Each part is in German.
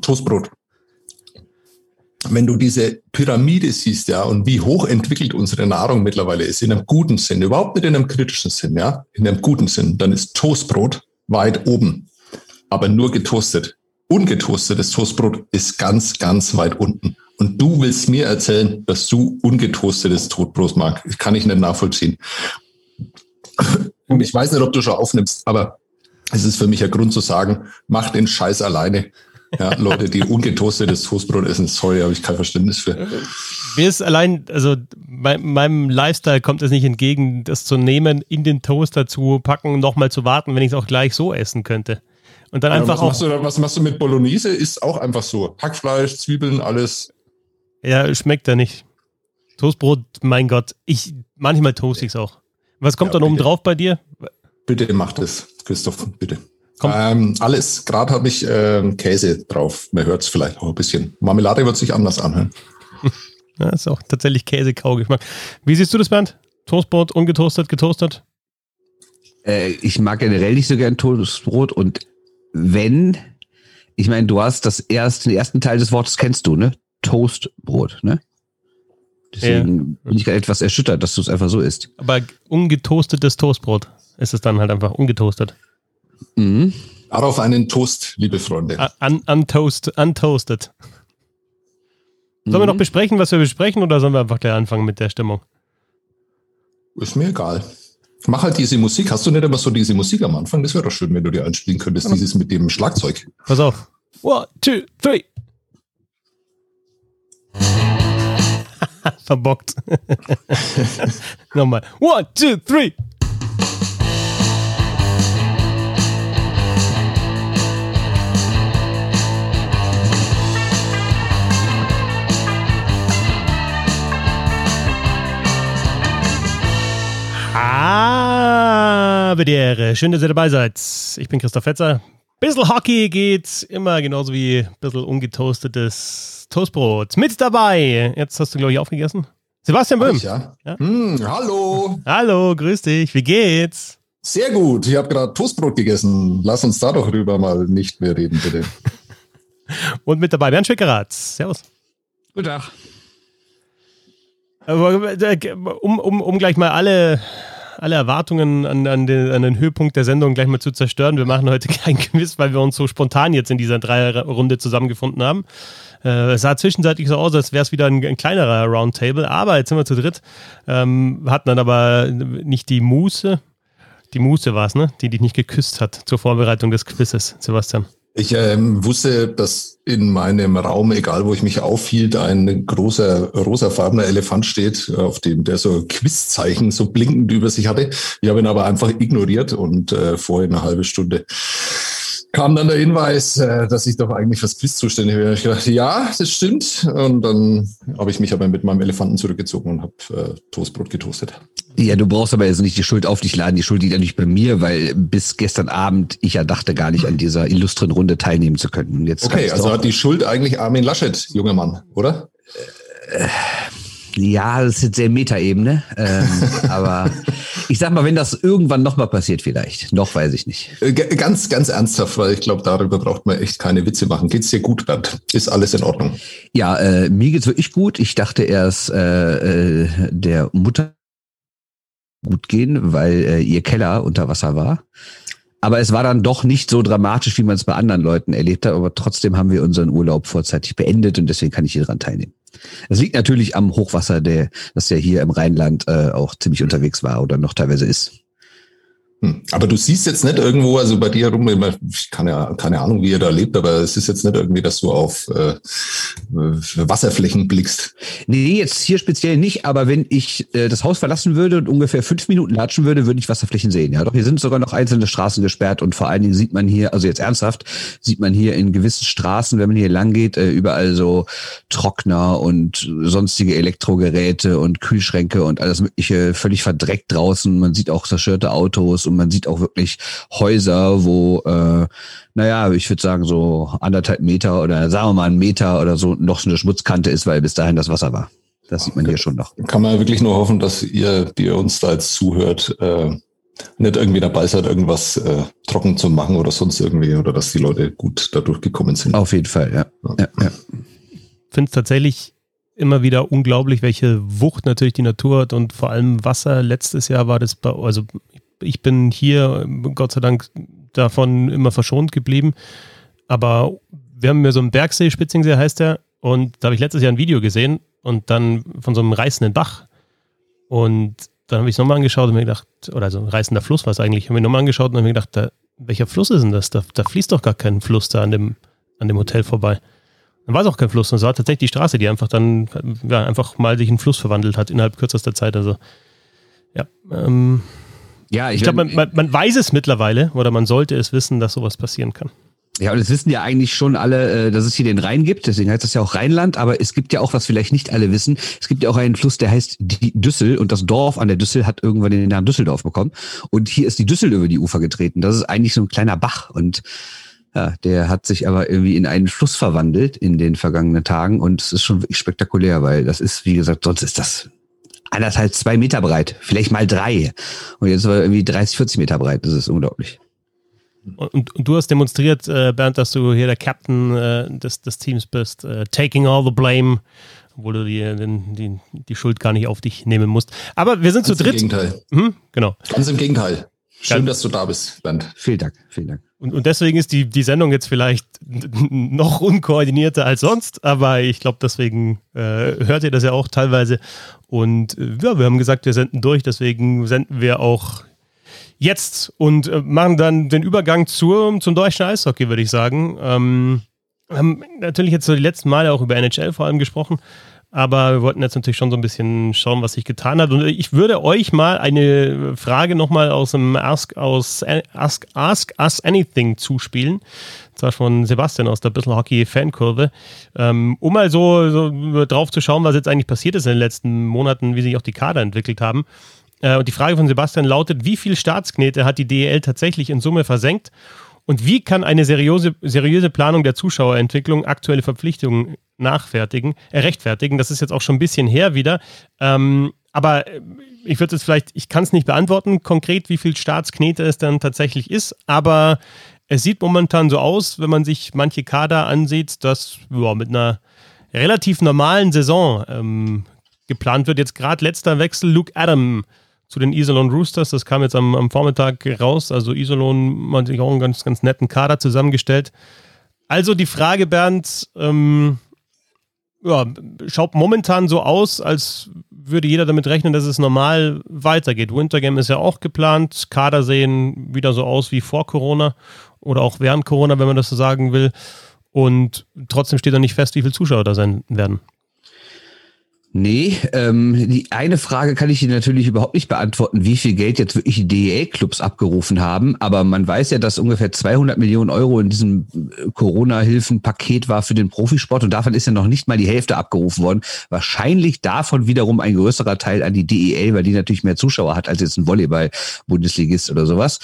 Toastbrot. Wenn du diese Pyramide siehst, ja, und wie hochentwickelt unsere Nahrung mittlerweile ist, in einem guten Sinn, überhaupt nicht in einem kritischen Sinn, ja, in einem guten Sinn, dann ist Toastbrot weit oben, aber nur getoastet. Ungetoastetes Toastbrot ist ganz, ganz weit unten. Und du willst mir erzählen, dass du ungetoastetes Toastbrot magst. Das kann ich nicht nachvollziehen. Ich weiß nicht, ob du schon aufnimmst, aber es ist für mich ein Grund zu sagen, mach den Scheiß alleine. Ja, Leute, die ungetoastetes Toastbrot essen, sorry, habe ich kein Verständnis für. Mir ist allein, also mein, meinem Lifestyle kommt es nicht entgegen, das zu nehmen, in den Toaster zu packen, nochmal zu warten, wenn ich es auch gleich so essen könnte. Und dann ja, einfach was auch. Machst du, was machst du mit Bolognese? Ist auch einfach so. Hackfleisch, Zwiebeln, alles. Ja, schmeckt da nicht. Toastbrot, mein Gott. Ich, manchmal toast ich es auch. Was kommt ja, dann oben drauf bei dir? Bitte mach das, Christoph, bitte. Ähm, alles. Gerade habe ich ähm, Käse drauf. Man hört es vielleicht auch ein bisschen. Marmelade wird sich anders anhören. ja, ist auch tatsächlich Käse-Kaugeschmack. Wie siehst du das, Bernd? Toastbrot, ungetoastet, getoastet? Äh, ich mag generell nicht so gern Toastbrot und wenn, ich meine, du hast das erste, den ersten Teil des Wortes kennst du, ne? Toastbrot, ne? Deswegen ja. bin ich gerade etwas erschüttert, dass du es einfach so isst. Aber ungetoastetes Toastbrot ist es dann halt einfach ungetoastet. Mhm. Darauf einen Toast, liebe Freunde. Un untoast, untoasted. Mhm. Sollen wir noch mhm. besprechen, was wir besprechen, oder sollen wir einfach gleich anfangen mit der Stimmung? Ist mir egal. Mach halt diese Musik. Hast du nicht immer so diese Musik am Anfang? Das wäre doch schön, wenn du dir einspielen könntest, dieses mit dem Schlagzeug. Pass auf. One, two, three. Verbockt. Nochmal. One, two, three. Ehre. Schön, dass ihr dabei seid. Ich bin Christoph Fetzer. Bissl Hockey geht immer genauso wie ein bisschen ungetoastetes Toastbrot. Mit dabei. Jetzt hast du, glaube ich, aufgegessen. Sebastian Böhm. ja. ja? Hm, hallo. Hallo, grüß dich. Wie geht's? Sehr gut. Ich habe gerade Toastbrot gegessen. Lass uns da doch rüber mal nicht mehr reden, bitte. Und mit dabei Bernd Schwickerath. Servus. Guten Tag. Äh, um, um, um gleich mal alle, alle Erwartungen an, an, den, an den Höhepunkt der Sendung gleich mal zu zerstören. Wir machen heute kein Quiz, weil wir uns so spontan jetzt in dieser Dreierrunde zusammengefunden haben. Äh, es sah zwischenzeitlich so aus, als wäre es wieder ein, ein, kleinerer Roundtable, aber jetzt sind wir zu dritt. Ähm, hatten dann aber nicht die Muße, die Muße war es, ne? Die dich nicht geküsst hat zur Vorbereitung des Quizzes, Sebastian. Ich ähm, wusste, dass in meinem Raum, egal wo ich mich aufhielt, ein großer rosafarbener Elefant steht, auf dem der so Quizzeichen so blinkend über sich hatte. Ich habe ihn aber einfach ignoriert und äh, vorher eine halbe Stunde kam dann der Hinweis, äh, dass ich doch eigentlich fürs Quiz zuständig wäre. Ich dachte, ja, das stimmt. Und dann habe ich mich aber mit meinem Elefanten zurückgezogen und habe äh, Toastbrot getoastet. Ja, du brauchst aber jetzt nicht die Schuld auf dich laden. Die Schuld liegt ja nicht bei mir, weil bis gestern Abend ich ja dachte gar nicht an dieser illustren Runde teilnehmen zu können. Jetzt okay, also hat die Schuld eigentlich Armin Laschet, junger Mann, oder? Äh, ja, das ist jetzt sehr Metaebene. Ähm, aber ich sag mal, wenn das irgendwann nochmal passiert, vielleicht. Noch weiß ich nicht. Äh, ganz, ganz ernsthaft, weil ich glaube, darüber braucht man echt keine Witze machen. Geht's dir gut, Bernd? Ist alles in Ordnung? Ja, äh, mir geht's wirklich gut. Ich dachte erst, äh, äh, der Mutter gut gehen, weil äh, ihr Keller unter Wasser war. Aber es war dann doch nicht so dramatisch, wie man es bei anderen Leuten erlebt hat. Aber trotzdem haben wir unseren Urlaub vorzeitig beendet und deswegen kann ich hier dran teilnehmen. Es liegt natürlich am Hochwasser, der, das ja hier im Rheinland äh, auch ziemlich unterwegs war oder noch teilweise ist. Hm. Aber du siehst jetzt nicht irgendwo, also bei dir herum, ich kann ja keine Ahnung, wie ihr da lebt, aber es ist jetzt nicht irgendwie, dass du auf äh, Wasserflächen blickst. Nee, jetzt hier speziell nicht, aber wenn ich äh, das Haus verlassen würde und ungefähr fünf Minuten latschen würde, würde ich Wasserflächen sehen. Ja, doch hier sind sogar noch einzelne Straßen gesperrt und vor allen Dingen sieht man hier, also jetzt ernsthaft, sieht man hier in gewissen Straßen, wenn man hier lang geht, äh, überall so Trockner und sonstige Elektrogeräte und Kühlschränke und alles mögliche völlig verdreckt draußen. Man sieht auch zerstörte Autos und man sieht auch wirklich Häuser, wo, äh, naja, ich würde sagen, so anderthalb Meter oder sagen wir mal einen Meter oder so noch so eine Schmutzkante ist, weil bis dahin das Wasser war. Das sieht man hier schon noch. Kann man wirklich nur hoffen, dass ihr, die uns da jetzt zuhört, äh, nicht irgendwie dabei seid, irgendwas äh, trocken zu machen oder sonst irgendwie, oder dass die Leute gut dadurch gekommen sind. Auf jeden Fall, ja. ja, ja. Ich finde es tatsächlich immer wieder unglaublich, welche Wucht natürlich die Natur hat und vor allem Wasser. Letztes Jahr war das bei, also ich bin hier Gott sei Dank davon immer verschont geblieben, aber wir haben mir so einen Bergsee, Spitzingsee heißt der, und da habe ich letztes Jahr ein Video gesehen und dann von so einem reißenden Bach. Und dann habe ich es nochmal angeschaut und mir gedacht, oder so ein reißender Fluss war es eigentlich, habe ich nochmal angeschaut und habe mir gedacht, da, welcher Fluss ist denn das? Da, da, fließt doch gar kein Fluss da an dem, an dem Hotel vorbei. Dann war es auch kein Fluss, und es war tatsächlich die Straße, die einfach dann, ja, einfach mal sich in Fluss verwandelt hat innerhalb kürzester Zeit. Also, ja, ähm, ja, ich, ich glaube, man, man, man weiß es mittlerweile oder man sollte es wissen, dass sowas passieren kann. Ja, und es wissen ja eigentlich schon alle, äh, dass es hier den Rhein gibt, deswegen heißt das ja auch Rheinland, aber es gibt ja auch, was vielleicht nicht alle wissen, es gibt ja auch einen Fluss, der heißt die Düssel. Und das Dorf an der Düssel hat irgendwann den Namen Düsseldorf bekommen. Und hier ist die Düssel über die Ufer getreten. Das ist eigentlich so ein kleiner Bach. Und ja, der hat sich aber irgendwie in einen Fluss verwandelt in den vergangenen Tagen. Und es ist schon wirklich spektakulär, weil das ist, wie gesagt, sonst ist das anderthalb, zwei Meter breit, vielleicht mal drei und jetzt war irgendwie 30, 40 Meter breit. Das ist unglaublich. Und, und, du hast demonstriert, äh, Bernd, dass du hier der Captain äh, des, des Teams bist, äh, taking all the blame, obwohl du die, den, die, die Schuld gar nicht auf dich nehmen musst. Aber wir sind Ganz zu dritt. Im Gegenteil. Hm? Genau. Ganz im Gegenteil. Schön, dass du da bist, Bernd. Vielen Dank, vielen Dank. Und, und deswegen ist die, die Sendung jetzt vielleicht noch unkoordinierter als sonst, aber ich glaube, deswegen äh, hört ihr das ja auch teilweise. Und äh, ja, wir haben gesagt, wir senden durch, deswegen senden wir auch jetzt und äh, machen dann den Übergang zur, zum deutschen Eishockey, würde ich sagen. Ähm, wir haben natürlich jetzt so die letzten Male auch über NHL vor allem gesprochen, aber wir wollten jetzt natürlich schon so ein bisschen schauen, was sich getan hat. Und ich würde euch mal eine Frage nochmal aus dem Ask, aus, Ask, Ask Us Anything zuspielen. Und zwar von Sebastian aus der Bissl Hockey Fankurve. Ähm, um mal so, so drauf zu schauen, was jetzt eigentlich passiert ist in den letzten Monaten, wie sich auch die Kader entwickelt haben. Äh, und die Frage von Sebastian lautet, wie viel Staatsknete hat die DEL tatsächlich in Summe versenkt? Und wie kann eine seriöse, seriöse Planung der Zuschauerentwicklung aktuelle Verpflichtungen nachfertigen, äh, rechtfertigen? Das ist jetzt auch schon ein bisschen her wieder. Ähm, aber äh, ich würde es vielleicht, ich kann es nicht beantworten konkret, wie viel Staatsknete es dann tatsächlich ist, aber es sieht momentan so aus, wenn man sich manche Kader ansieht, dass ja, mit einer relativ normalen Saison ähm, geplant wird. Jetzt gerade letzter Wechsel, Luke Adam zu den Iserlohn Roosters. Das kam jetzt am, am Vormittag raus. Also Iserlohn hat sich auch einen ganz, ganz netten Kader zusammengestellt. Also die Frage, Bernd, ähm, ja, schaut momentan so aus, als würde jeder damit rechnen, dass es normal weitergeht. Wintergame ist ja auch geplant. Kader sehen wieder so aus wie vor Corona oder auch während Corona, wenn man das so sagen will. Und trotzdem steht da nicht fest, wie viele Zuschauer da sein werden. Nee, ähm, die eine Frage kann ich Ihnen natürlich überhaupt nicht beantworten, wie viel Geld jetzt wirklich die DEL-Clubs abgerufen haben. Aber man weiß ja, dass ungefähr 200 Millionen Euro in diesem äh, Corona-Hilfen-Paket war für den Profisport und davon ist ja noch nicht mal die Hälfte abgerufen worden. Wahrscheinlich davon wiederum ein größerer Teil an die DEL, weil die natürlich mehr Zuschauer hat als jetzt ein Volleyball-Bundesligist oder sowas.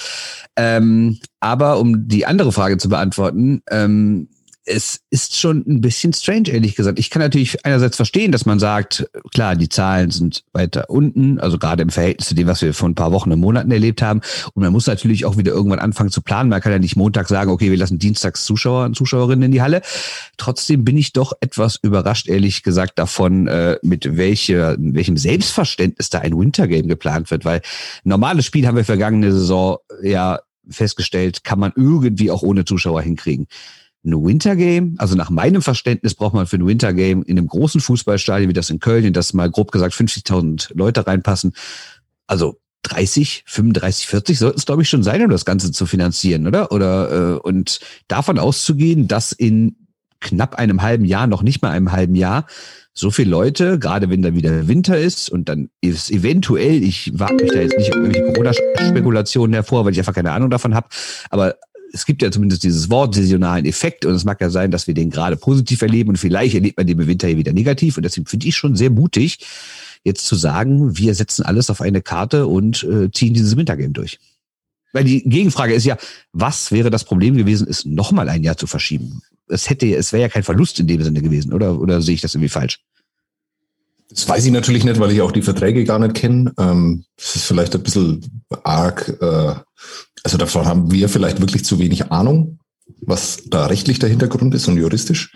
Ähm, aber um die andere Frage zu beantworten, ähm, es ist schon ein bisschen strange, ehrlich gesagt. Ich kann natürlich einerseits verstehen, dass man sagt, klar, die Zahlen sind weiter unten, also gerade im Verhältnis zu dem, was wir vor ein paar Wochen und Monaten erlebt haben. Und man muss natürlich auch wieder irgendwann anfangen zu planen. Man kann ja nicht Montag sagen, okay, wir lassen dienstags Zuschauer und Zuschauerinnen in die Halle. Trotzdem bin ich doch etwas überrascht, ehrlich gesagt, davon, äh, mit welche, welchem Selbstverständnis da ein Wintergame geplant wird, weil normales Spiel haben wir vergangene Saison ja festgestellt, kann man irgendwie auch ohne Zuschauer hinkriegen ein Wintergame, also nach meinem Verständnis braucht man für ein Wintergame in einem großen Fußballstadion wie das in Köln, in das mal grob gesagt 50.000 Leute reinpassen, also 30, 35, 40 sollten es glaube ich schon sein, um das Ganze zu finanzieren, oder? Oder äh, und davon auszugehen, dass in knapp einem halben Jahr, noch nicht mal einem halben Jahr, so viele Leute, gerade wenn da wieder Winter ist und dann ist eventuell, ich wage mich da jetzt nicht irgendwelche Corona-Spekulationen hervor, weil ich einfach keine Ahnung davon habe, aber es gibt ja zumindest dieses Wort saisonalen Effekt und es mag ja sein, dass wir den gerade positiv erleben und vielleicht erlebt man den im Winter hier wieder negativ und deswegen finde ich schon sehr mutig, jetzt zu sagen, wir setzen alles auf eine Karte und äh, ziehen dieses Wintergame durch. Weil die Gegenfrage ist ja, was wäre das Problem gewesen, es nochmal ein Jahr zu verschieben? Es hätte, es wäre ja kein Verlust in dem Sinne gewesen, oder? Oder sehe ich das irgendwie falsch? Das weiß ich natürlich nicht, weil ich auch die Verträge gar nicht kenne. Ähm, das ist vielleicht ein bisschen arg. Äh, also davon haben wir vielleicht wirklich zu wenig Ahnung, was da rechtlich der Hintergrund ist und juristisch.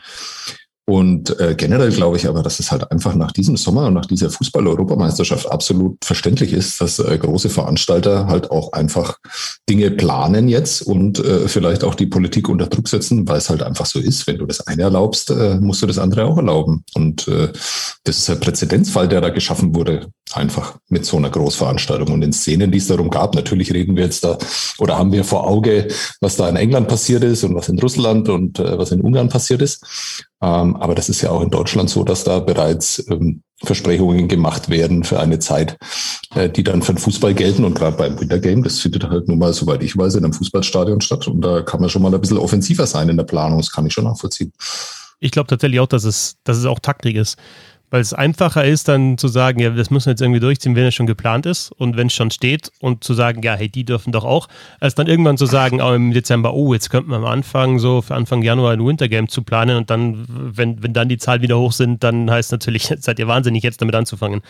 Und äh, generell glaube ich aber, dass es halt einfach nach diesem Sommer und nach dieser Fußball-Europameisterschaft absolut verständlich ist, dass äh, große Veranstalter halt auch einfach Dinge planen jetzt und äh, vielleicht auch die Politik unter Druck setzen, weil es halt einfach so ist. Wenn du das eine erlaubst, äh, musst du das andere auch erlauben. Und äh, das ist ein Präzedenzfall, der da geschaffen wurde, einfach mit so einer Großveranstaltung. Und in Szenen, die es darum gab, natürlich reden wir jetzt da oder haben wir vor Auge, was da in England passiert ist und was in Russland und äh, was in Ungarn passiert ist. Ähm, aber das ist ja auch in Deutschland so, dass da bereits ähm, Versprechungen gemacht werden für eine Zeit, äh, die dann für den Fußball gelten. Und gerade beim Wintergame, das findet halt nun mal, soweit ich weiß, in einem Fußballstadion statt. Und da kann man schon mal ein bisschen offensiver sein in der Planung. Das kann ich schon nachvollziehen. Ich glaube tatsächlich auch, dass es, dass es auch Taktik ist weil es einfacher ist, dann zu sagen, ja, das müssen wir jetzt irgendwie durchziehen, wenn es schon geplant ist und wenn es schon steht und zu sagen, ja, hey, die dürfen doch auch, als dann irgendwann zu sagen, auch im Dezember, oh, jetzt könnten wir am Anfang so für Anfang Januar ein Wintergame zu planen und dann, wenn, wenn dann die Zahlen wieder hoch sind, dann heißt natürlich, seid ihr wahnsinnig, jetzt damit anzufangen.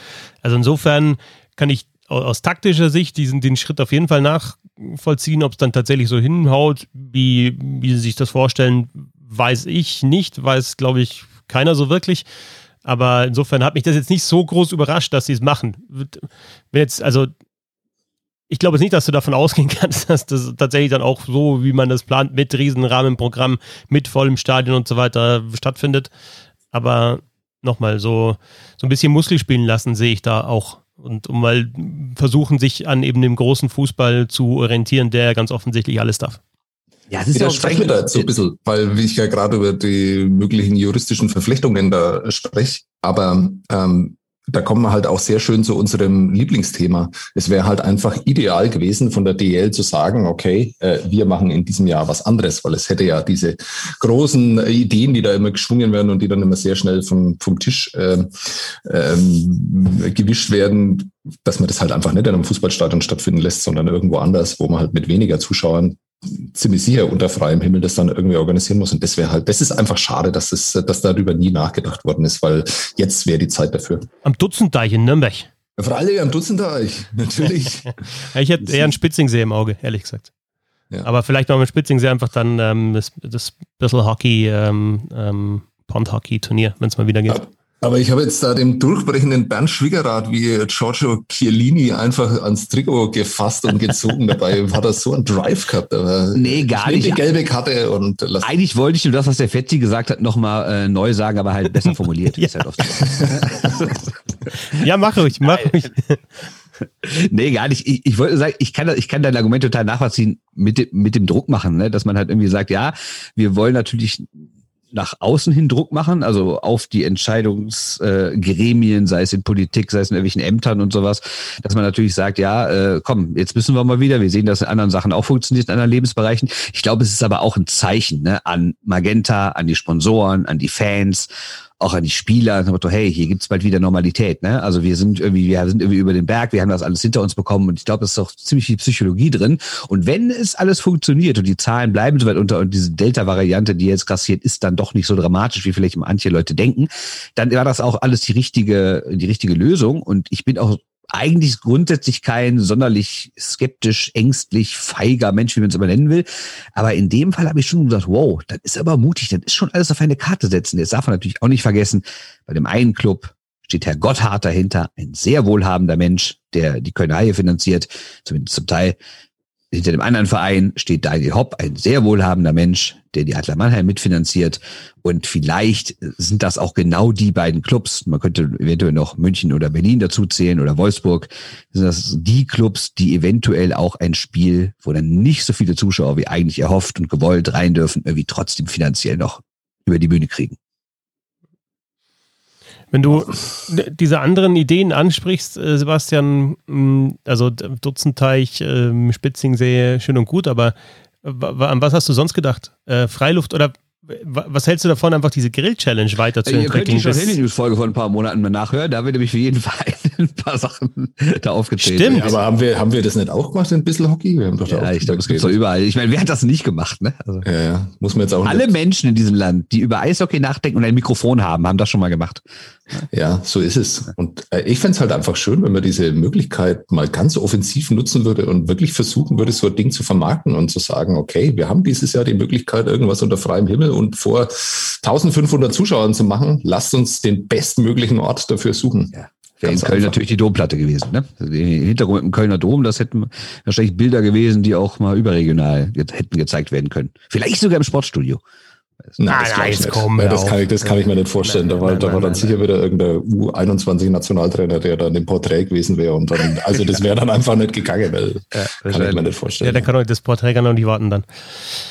Also insofern kann ich aus taktischer Sicht diesen den Schritt auf jeden Fall nachvollziehen, ob es dann tatsächlich so hinhaut, wie, wie sie sich das vorstellen, weiß ich nicht, weiß, glaube ich, keiner so wirklich. Aber insofern hat mich das jetzt nicht so groß überrascht, dass sie es machen. Wenn jetzt, also ich glaube jetzt nicht, dass du davon ausgehen kannst, dass das tatsächlich dann auch so, wie man das plant, mit Riesenrahmenprogramm, mit vollem Stadion und so weiter stattfindet. Aber nochmal, so, so ein bisschen Muskel spielen lassen sehe ich da auch. Und um mal versuchen, sich an eben dem großen Fußball zu orientieren, der ganz offensichtlich alles darf. Ja, das ist ja sprechen wir da jetzt so ein bisschen, weil ich ja gerade über die möglichen juristischen Verflechtungen da spreche. Aber ähm, da kommen wir halt auch sehr schön zu unserem Lieblingsthema. Es wäre halt einfach ideal gewesen, von der DL zu sagen, okay, äh, wir machen in diesem Jahr was anderes, weil es hätte ja diese großen Ideen, die da immer geschwungen werden und die dann immer sehr schnell vom, vom Tisch äh, ähm, gewischt werden, dass man das halt einfach nicht in einem Fußballstadion stattfinden lässt, sondern irgendwo anders, wo man halt mit weniger Zuschauern ziemlich sicher unter freiem Himmel das dann irgendwie organisieren muss. Und das wäre halt, das ist einfach schade, dass es, dass darüber nie nachgedacht worden ist, weil jetzt wäre die Zeit dafür. Am Dutzendteich in Nürnberg. Ja, Freilich am Dutzendteich, natürlich. ich hätte eher einen Spitzingsee im Auge, ehrlich gesagt. Ja. Aber vielleicht noch mit Spitzingsee einfach dann ähm, das, das bisschen Hockey, ähm, ähm, Pond-Hockey-Turnier, wenn es mal wieder geht. Aber ich habe jetzt da dem durchbrechenden Bernd Schwiegerrat wie Giorgio Chiellini einfach ans Trikot gefasst und gezogen. Dabei hat er so einen Drive gehabt. Aber nee, gar nicht. Die gelbe Karte und lass Eigentlich wollte ich nur das, was der Fetti gesagt hat, nochmal äh, neu sagen, aber halt besser formuliert. ja. Halt ja, mach ruhig, mach ruhig. Nee, gar nicht. Ich, ich wollte sagen, ich kann, ich kann dein Argument total nachvollziehen mit, dem, mit dem Druck machen, ne? dass man halt irgendwie sagt, ja, wir wollen natürlich nach außen hin Druck machen, also auf die Entscheidungsgremien, äh, sei es in Politik, sei es in irgendwelchen Ämtern und sowas, dass man natürlich sagt, ja, äh, komm, jetzt müssen wir mal wieder, wir sehen, dass in anderen Sachen auch funktioniert, in anderen Lebensbereichen. Ich glaube, es ist aber auch ein Zeichen ne, an Magenta, an die Sponsoren, an die Fans auch an die Spieler, Motto, hey, hier gibt's bald wieder Normalität. Ne? Also wir sind irgendwie, wir sind irgendwie über den Berg, wir haben das alles hinter uns bekommen und ich glaube, es ist auch ziemlich viel Psychologie drin. Und wenn es alles funktioniert und die Zahlen bleiben so weit unter und diese Delta-Variante, die jetzt grassiert, ist dann doch nicht so dramatisch, wie vielleicht manche Leute denken, dann war das auch alles die richtige, die richtige Lösung. Und ich bin auch eigentlich grundsätzlich kein sonderlich skeptisch, ängstlich, feiger Mensch, wie man es immer nennen will. Aber in dem Fall habe ich schon gesagt, wow, das ist aber mutig, das ist schon alles auf eine Karte setzen. Jetzt darf man natürlich auch nicht vergessen, bei dem einen Club steht Herr Gotthard dahinter, ein sehr wohlhabender Mensch, der die Kölner Haie finanziert, zumindest zum Teil hinter dem anderen Verein steht Daniel Hopp, ein sehr wohlhabender Mensch, der die Adler Mannheim mitfinanziert. Und vielleicht sind das auch genau die beiden Clubs. Man könnte eventuell noch München oder Berlin dazu zählen oder Wolfsburg. Sind das die Clubs, die eventuell auch ein Spiel, wo dann nicht so viele Zuschauer wie eigentlich erhofft und gewollt rein dürfen, irgendwie trotzdem finanziell noch über die Bühne kriegen. Wenn du diese anderen Ideen ansprichst, äh, Sebastian, mm, also Dutzendteich, ähm, Spitzingsee, schön und gut, aber an was hast du sonst gedacht? Äh, Freiluft oder was hältst du davon, einfach diese Grill-Challenge weiterzuentwickeln? Ihr könnt die Handy-News-Folge von ein paar Monaten mal nachhören. Da wird nämlich für jeden Fall ein paar Sachen da aufgezählt. Stimmt. Aber haben wir, haben wir das nicht auch gemacht, ein bisschen Hockey? Wir haben doch ja, ich glaube, es gibt doch überall. Ich meine, wer hat das nicht gemacht, ne? Also ja, ja, muss man jetzt auch Alle nicht. Menschen in diesem Land, die über Eishockey nachdenken und ein Mikrofon haben, haben das schon mal gemacht. Ja, so ist es. Und äh, ich fände es halt einfach schön, wenn man diese Möglichkeit mal ganz offensiv nutzen würde und wirklich versuchen würde, so ein Ding zu vermarkten und zu sagen, okay, wir haben dieses Jahr die Möglichkeit, irgendwas unter freiem Himmel und vor 1500 Zuschauern zu machen. Lasst uns den bestmöglichen Ort dafür suchen. Ja. Wäre in Köln einfach. natürlich die Domplatte gewesen. Ne? Also der Hintergrund mit dem Kölner Dom, das hätten wahrscheinlich Bilder gewesen, die auch mal überregional hätten gezeigt werden können. Vielleicht sogar im Sportstudio. Nein, nein, jetzt komm. Ja, das, kann ich, das kann ich mir nicht vorstellen. Nein, da war, nein, da war dann sicher wieder irgendein U21-Nationaltrainer, der dann im Porträt gewesen wäre. Und dann, also das wäre dann einfach nicht gegangen, weil ja, kann ich mir nicht vorstellen. Ja, dann kann auch das Porträt kann auch nicht warten dann.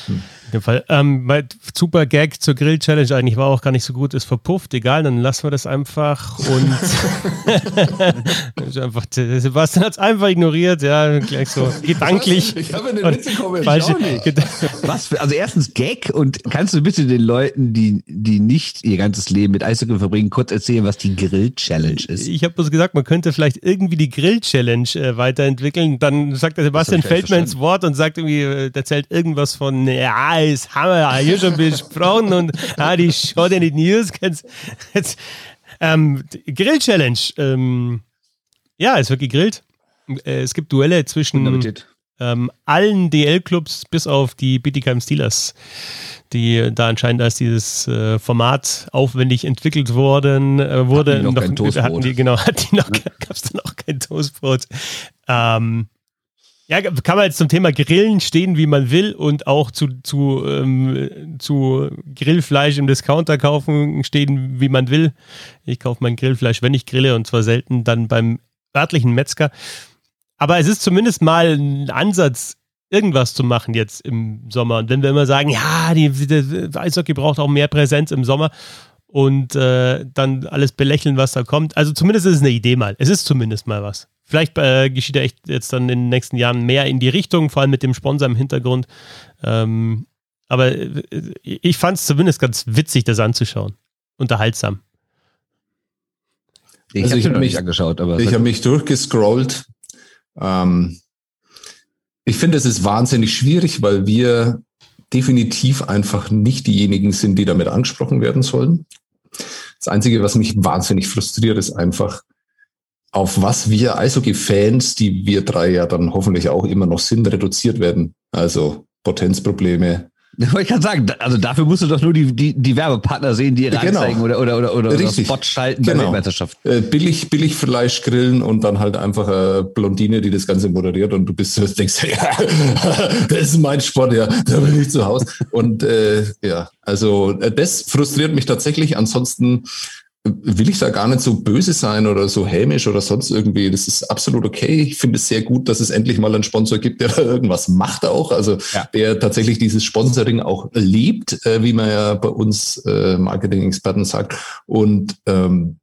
Hm dem Fall. Ähm, super Gag zur Grill-Challenge eigentlich war auch gar nicht so gut, ist verpufft, egal, dann lassen wir das einfach und einfach, Sebastian hat es einfach ignoriert, ja, gleich so gedanklich. Ich habe eine Witze falsche, Was für, also erstens Gag und kannst du bitte den Leuten, die, die nicht ihr ganzes Leben mit Eishockey verbringen, kurz erzählen, was die Grill-Challenge ist? Ich habe bloß gesagt, man könnte vielleicht irgendwie die Grill-Challenge äh, weiterentwickeln. Dann sagt der Sebastian, fällt mir ins Wort und sagt irgendwie, äh, erzählt irgendwas von, ja, Scheiß haben wir hier schon besprochen und ah, die Show in die News. Jetzt, ähm, Grill-Challenge. Ähm, ja, es wird gegrillt. Äh, es gibt Duelle zwischen ähm, allen DL-Clubs bis auf die Bietigheim Steelers, die da anscheinend als dieses äh, Format aufwendig entwickelt worden äh, wurde. Hatten die noch, noch kein Toastbrot. Hatten die, genau, hatten die noch, gab es da noch kein Toastbrot. Ähm, ja, kann man jetzt zum Thema Grillen stehen, wie man will und auch zu, zu, ähm, zu Grillfleisch im Discounter kaufen stehen, wie man will. Ich kaufe mein Grillfleisch, wenn ich grille und zwar selten dann beim örtlichen Metzger. Aber es ist zumindest mal ein Ansatz, irgendwas zu machen jetzt im Sommer. Und wenn wir immer sagen, ja, die, die Eishockey braucht auch mehr Präsenz im Sommer und äh, dann alles belächeln, was da kommt. Also zumindest ist es eine Idee mal. Es ist zumindest mal was. Vielleicht äh, geschieht er echt jetzt dann in den nächsten Jahren mehr in die Richtung, vor allem mit dem Sponsor im Hintergrund. Ähm, aber äh, ich fand es zumindest ganz witzig, das anzuschauen. Unterhaltsam. Ich also habe mich angeschaut, aber ich habe mich durchgescrollt. Ähm, ich finde, es ist wahnsinnig schwierig, weil wir definitiv einfach nicht diejenigen sind, die damit angesprochen werden sollen. Das Einzige, was mich wahnsinnig frustriert, ist einfach, auf was wir Eishockey-Fans, die wir drei ja dann hoffentlich auch immer noch sind, reduziert werden. Also Potenzprobleme. Ich kann sagen, also dafür musst du doch nur die, die, die Werbepartner sehen, die ihre genau. Anzeigen oder, oder, oder, oder, Richtig. Spot schalten genau. bei der Weltmeisterschaft. Äh, billig, billig Fleisch grillen und dann halt einfach eine Blondine, die das Ganze moderiert und du bist du denkst, ja, das ist mein Sport, ja, da bin ich zu Hause. Und äh, ja, also äh, das frustriert mich tatsächlich. Ansonsten will ich da gar nicht so böse sein oder so hämisch oder sonst irgendwie. Das ist absolut okay. Ich finde es sehr gut, dass es endlich mal einen Sponsor gibt, der da irgendwas macht auch. Also ja. der tatsächlich dieses Sponsoring auch liebt, äh, wie man ja bei uns äh, Marketing-Experten sagt. Und ähm,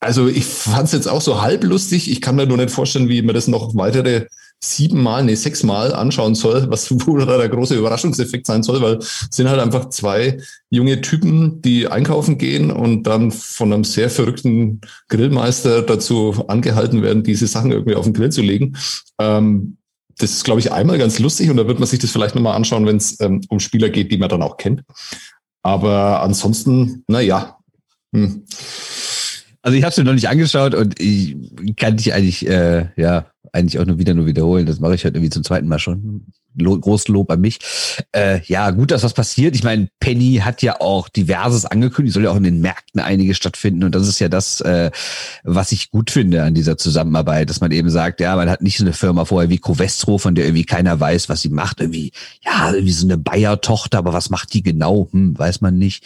also ich fand es jetzt auch so halblustig. Ich kann mir nur nicht vorstellen, wie man das noch weitere siebenmal, nee, sechsmal anschauen soll, was wohl der große Überraschungseffekt sein soll, weil es sind halt einfach zwei junge Typen, die einkaufen gehen und dann von einem sehr verrückten Grillmeister dazu angehalten werden, diese Sachen irgendwie auf den Grill zu legen. Ähm, das ist, glaube ich, einmal ganz lustig und da wird man sich das vielleicht nochmal anschauen, wenn es ähm, um Spieler geht, die man dann auch kennt. Aber ansonsten, na ja. Hm. Also ich habe es mir noch nicht angeschaut und ich kann dich eigentlich, äh, ja, eigentlich auch nur wieder nur wiederholen. Das mache ich halt irgendwie zum zweiten Mal schon. Großes Lob an mich. Äh, ja, gut, dass was passiert. Ich meine, Penny hat ja auch diverses angekündigt, soll ja auch in den Märkten einige stattfinden. Und das ist ja das, äh, was ich gut finde an dieser Zusammenarbeit, dass man eben sagt, ja, man hat nicht so eine Firma vorher wie Covestro, von der irgendwie keiner weiß, was sie macht. Irgendwie, ja, irgendwie so eine Bayer-Tochter, aber was macht die genau? Hm, weiß man nicht.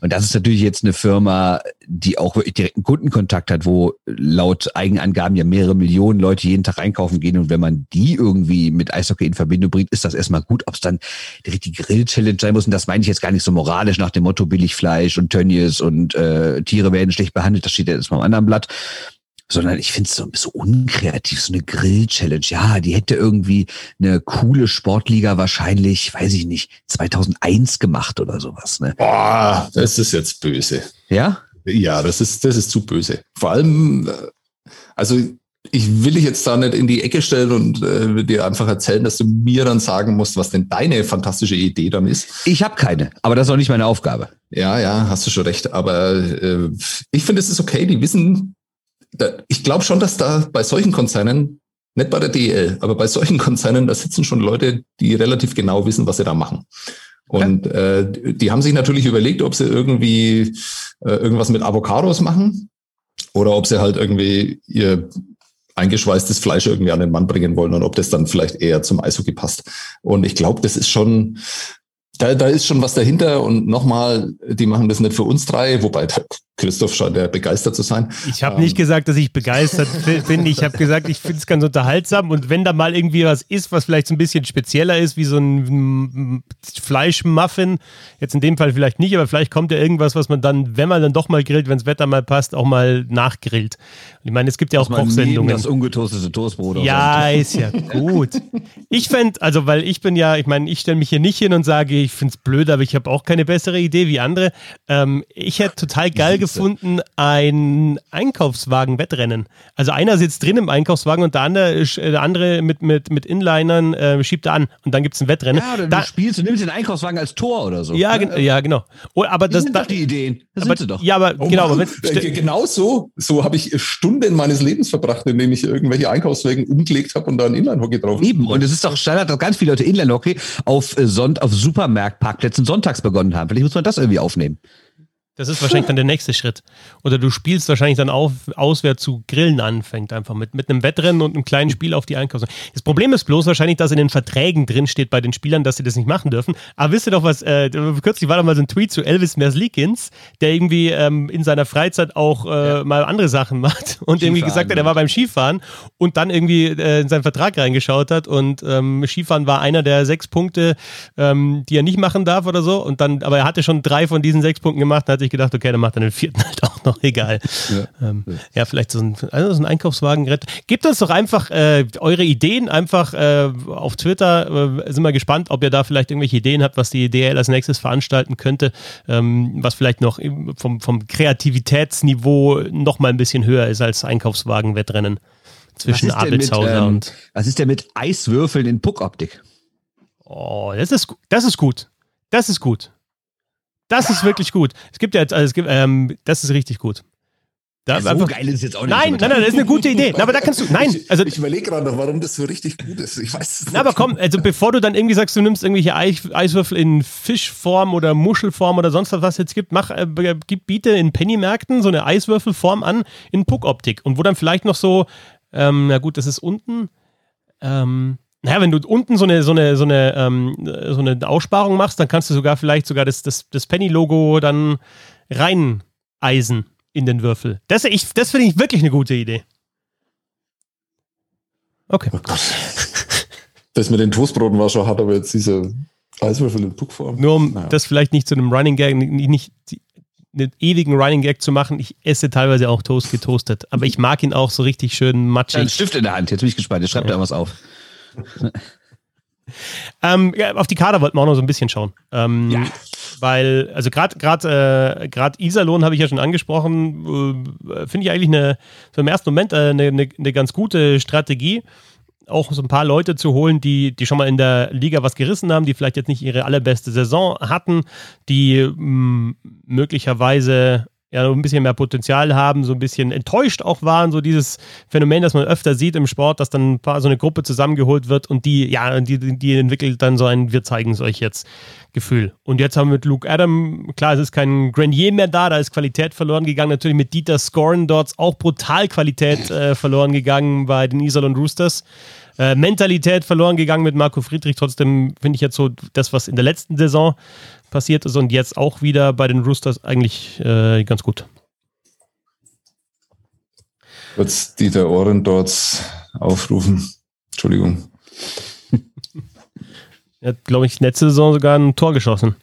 Und das ist natürlich jetzt eine Firma, die auch wirklich direkten Kundenkontakt hat, wo laut Eigenangaben ja mehrere Millionen Leute jeden Tag einkaufen gehen. Und wenn man die irgendwie mit Eishockey in Verbindung bringt, ist das erstmal gut. Ob es dann die Grill-Challenge sein muss, und das meine ich jetzt gar nicht so moralisch nach dem Motto Billigfleisch und Tönnies und äh, Tiere werden schlecht behandelt, das steht ja jetzt mal am anderen Blatt sondern ich finde es so ein bisschen unkreativ, so eine Grill-Challenge. Ja, die hätte irgendwie eine coole Sportliga wahrscheinlich, weiß ich nicht, 2001 gemacht oder sowas. Ne? Boah, das ist jetzt böse. Ja? Ja, das ist, das ist zu böse. Vor allem, äh, Also ich will dich jetzt da nicht in die Ecke stellen und äh, dir einfach erzählen, dass du mir dann sagen musst, was denn deine fantastische Idee dann ist. Ich habe keine, aber das ist auch nicht meine Aufgabe. Ja, ja, hast du schon recht. Aber äh, ich finde, es ist okay. Die wissen, da, ich glaube schon, dass da bei solchen Konzernen, nicht bei der DEL, aber bei solchen Konzernen, da sitzen schon Leute, die relativ genau wissen, was sie da machen. Und ja. äh, die haben sich natürlich überlegt, ob sie irgendwie äh, irgendwas mit Avocados machen oder ob sie halt irgendwie ihr eingeschweißtes Fleisch irgendwie an den Mann bringen wollen und ob das dann vielleicht eher zum Eishockey passt. Und ich glaube, das ist schon, da, da ist schon was dahinter. Und nochmal, die machen das nicht für uns drei, wobei Christoph scheint ja begeistert zu sein. Ich habe ähm, nicht gesagt, dass ich begeistert bin. Ich habe gesagt, ich finde es ganz unterhaltsam. Und wenn da mal irgendwie was ist, was vielleicht so ein bisschen spezieller ist, wie so ein Fleischmuffin, jetzt in dem Fall vielleicht nicht, aber vielleicht kommt ja irgendwas, was man dann, wenn man dann doch mal grillt, wenn das Wetter mal passt, auch mal nachgrillt. Und ich meine, es gibt ja auch Kochsendungen. Das ungetoastete Toastbrot. Ja, ist ja gut. Ich fände, also weil ich bin ja, ich meine, ich stelle mich hier nicht hin und sage, ich finde es blöd, aber ich habe auch keine bessere Idee wie andere. Ähm, ich hätte total geil gefunden, gefunden ein Einkaufswagen-Wettrennen. Also einer sitzt drin im Einkaufswagen und der andere, äh, der andere mit, mit, mit Inlinern äh, schiebt er an und dann gibt es ein Wettrennen. Ja, oder da, du spielst, du nimmst den Einkaufswagen als Tor oder so. Ja, gen ja genau. Oh, aber das, sind da, doch die Ideen. Das aber, sind sie doch. Ja, aber oh, genau. Aber mit, äh, genau so, so habe ich Stunden meines Lebens verbracht, indem ich irgendwelche Einkaufswagen umgelegt habe und da ein Inline-Hockey drauf Eben, und es ist doch Standard, dass ganz viele Leute Inline-Hockey auf, äh, Sonnt auf Supermarktparkplätzen sonntags begonnen haben. Vielleicht muss man das irgendwie aufnehmen. Das ist wahrscheinlich dann der nächste Schritt. Oder du spielst wahrscheinlich dann auf, aus, wer zu grillen anfängt, einfach mit, mit einem Wettrennen und einem kleinen Spiel auf die Einkaufs. Das Problem ist bloß wahrscheinlich, dass in den Verträgen drin steht bei den Spielern, dass sie das nicht machen dürfen. Aber wisst ihr doch was, äh, kürzlich war doch mal so ein Tweet zu Elvis Merslikins, der irgendwie ähm, in seiner Freizeit auch äh, ja. mal andere Sachen macht und Skifahren, irgendwie gesagt hat, er war beim Skifahren und dann irgendwie äh, in seinen Vertrag reingeschaut hat und ähm, Skifahren war einer der sechs Punkte, ähm, die er nicht machen darf oder so. Und dann, aber er hatte schon drei von diesen sechs Punkten gemacht, hat sich gedacht, okay, dann macht er den vierten halt auch noch, egal. Ja, ähm, ja. ja vielleicht so ein, also so ein Einkaufswagen. Gebt uns doch einfach äh, eure Ideen einfach äh, auf Twitter. Äh, sind wir gespannt, ob ihr da vielleicht irgendwelche Ideen habt, was die DL als nächstes veranstalten könnte, ähm, was vielleicht noch vom, vom Kreativitätsniveau noch mal ein bisschen höher ist als Einkaufswagen-Wettrennen zwischen Abelshauser ähm, und. Was ist denn mit Eiswürfeln in Puckoptik? Oh, das ist, das ist gut. Das ist gut. Das ist wirklich gut. Es gibt ja jetzt, also es gibt, ähm, das ist richtig gut. Da so geil ist jetzt auch nicht. Nein, nein, nein, das ist eine gute Idee. Na, aber da kannst du, nein. Also, ich, ich überlege gerade noch, warum das so richtig gut ist. Ich weiß es nicht. Na, aber komm, also bevor du dann irgendwie sagst, du nimmst irgendwelche Eis, Eiswürfel in Fischform oder Muschelform oder sonst was, was es jetzt gibt, mach, äh, gib, biete in Pennymärkten so eine Eiswürfelform an in Puckoptik. Und wo dann vielleicht noch so, ähm, na gut, das ist unten, ähm, naja, wenn du unten so eine, so eine, so eine, ähm, so eine Aussparung machst, dann kannst du sogar vielleicht sogar das, das, das Penny-Logo dann reineisen in den Würfel. Das, das finde ich wirklich eine gute Idee. Okay. Oh das mit den Toastbroten war schon hart, aber jetzt diese Eiswürfel in Puckform. Nur um naja. das vielleicht nicht zu einem Running Gag, nicht, nicht einen ewigen Running Gag zu machen, ich esse teilweise auch Toast getoastet, aber ich mag ihn auch so richtig schön matschig. Ein Stift in der Hand, jetzt bin ich gespannt, jetzt schreibt ja. da was auf. Ähm, ja, auf die Kader wollten wir auch noch so ein bisschen schauen. Ähm, ja. Weil, also gerade gerade äh, Iserlohn habe ich ja schon angesprochen, äh, finde ich eigentlich eine, so im ersten Moment äh, eine, eine, eine ganz gute Strategie auch so ein paar Leute zu holen, die, die schon mal in der Liga was gerissen haben, die vielleicht jetzt nicht ihre allerbeste Saison hatten, die mh, mm, möglicherweise ja ein bisschen mehr Potenzial haben, so ein bisschen enttäuscht auch waren, so dieses Phänomen, das man öfter sieht im Sport, dass dann so eine Gruppe zusammengeholt wird und die, ja, die, die entwickelt dann so ein Wir zeigen es euch jetzt Gefühl. Und jetzt haben wir mit Luke Adam, klar, es ist kein Grenier mehr da, da ist Qualität verloren gegangen. Natürlich mit Dieter Scoren dort auch brutal Qualität äh, verloren gegangen bei den Iserlohn Roosters. Äh, Mentalität verloren gegangen mit Marco Friedrich. Trotzdem finde ich jetzt so das, was in der letzten Saison passiert ist und jetzt auch wieder bei den Roosters eigentlich äh, ganz gut. Kurz Dieter Ohren dort aufrufen. Entschuldigung. er hat, glaube ich, letzte Saison sogar ein Tor geschossen.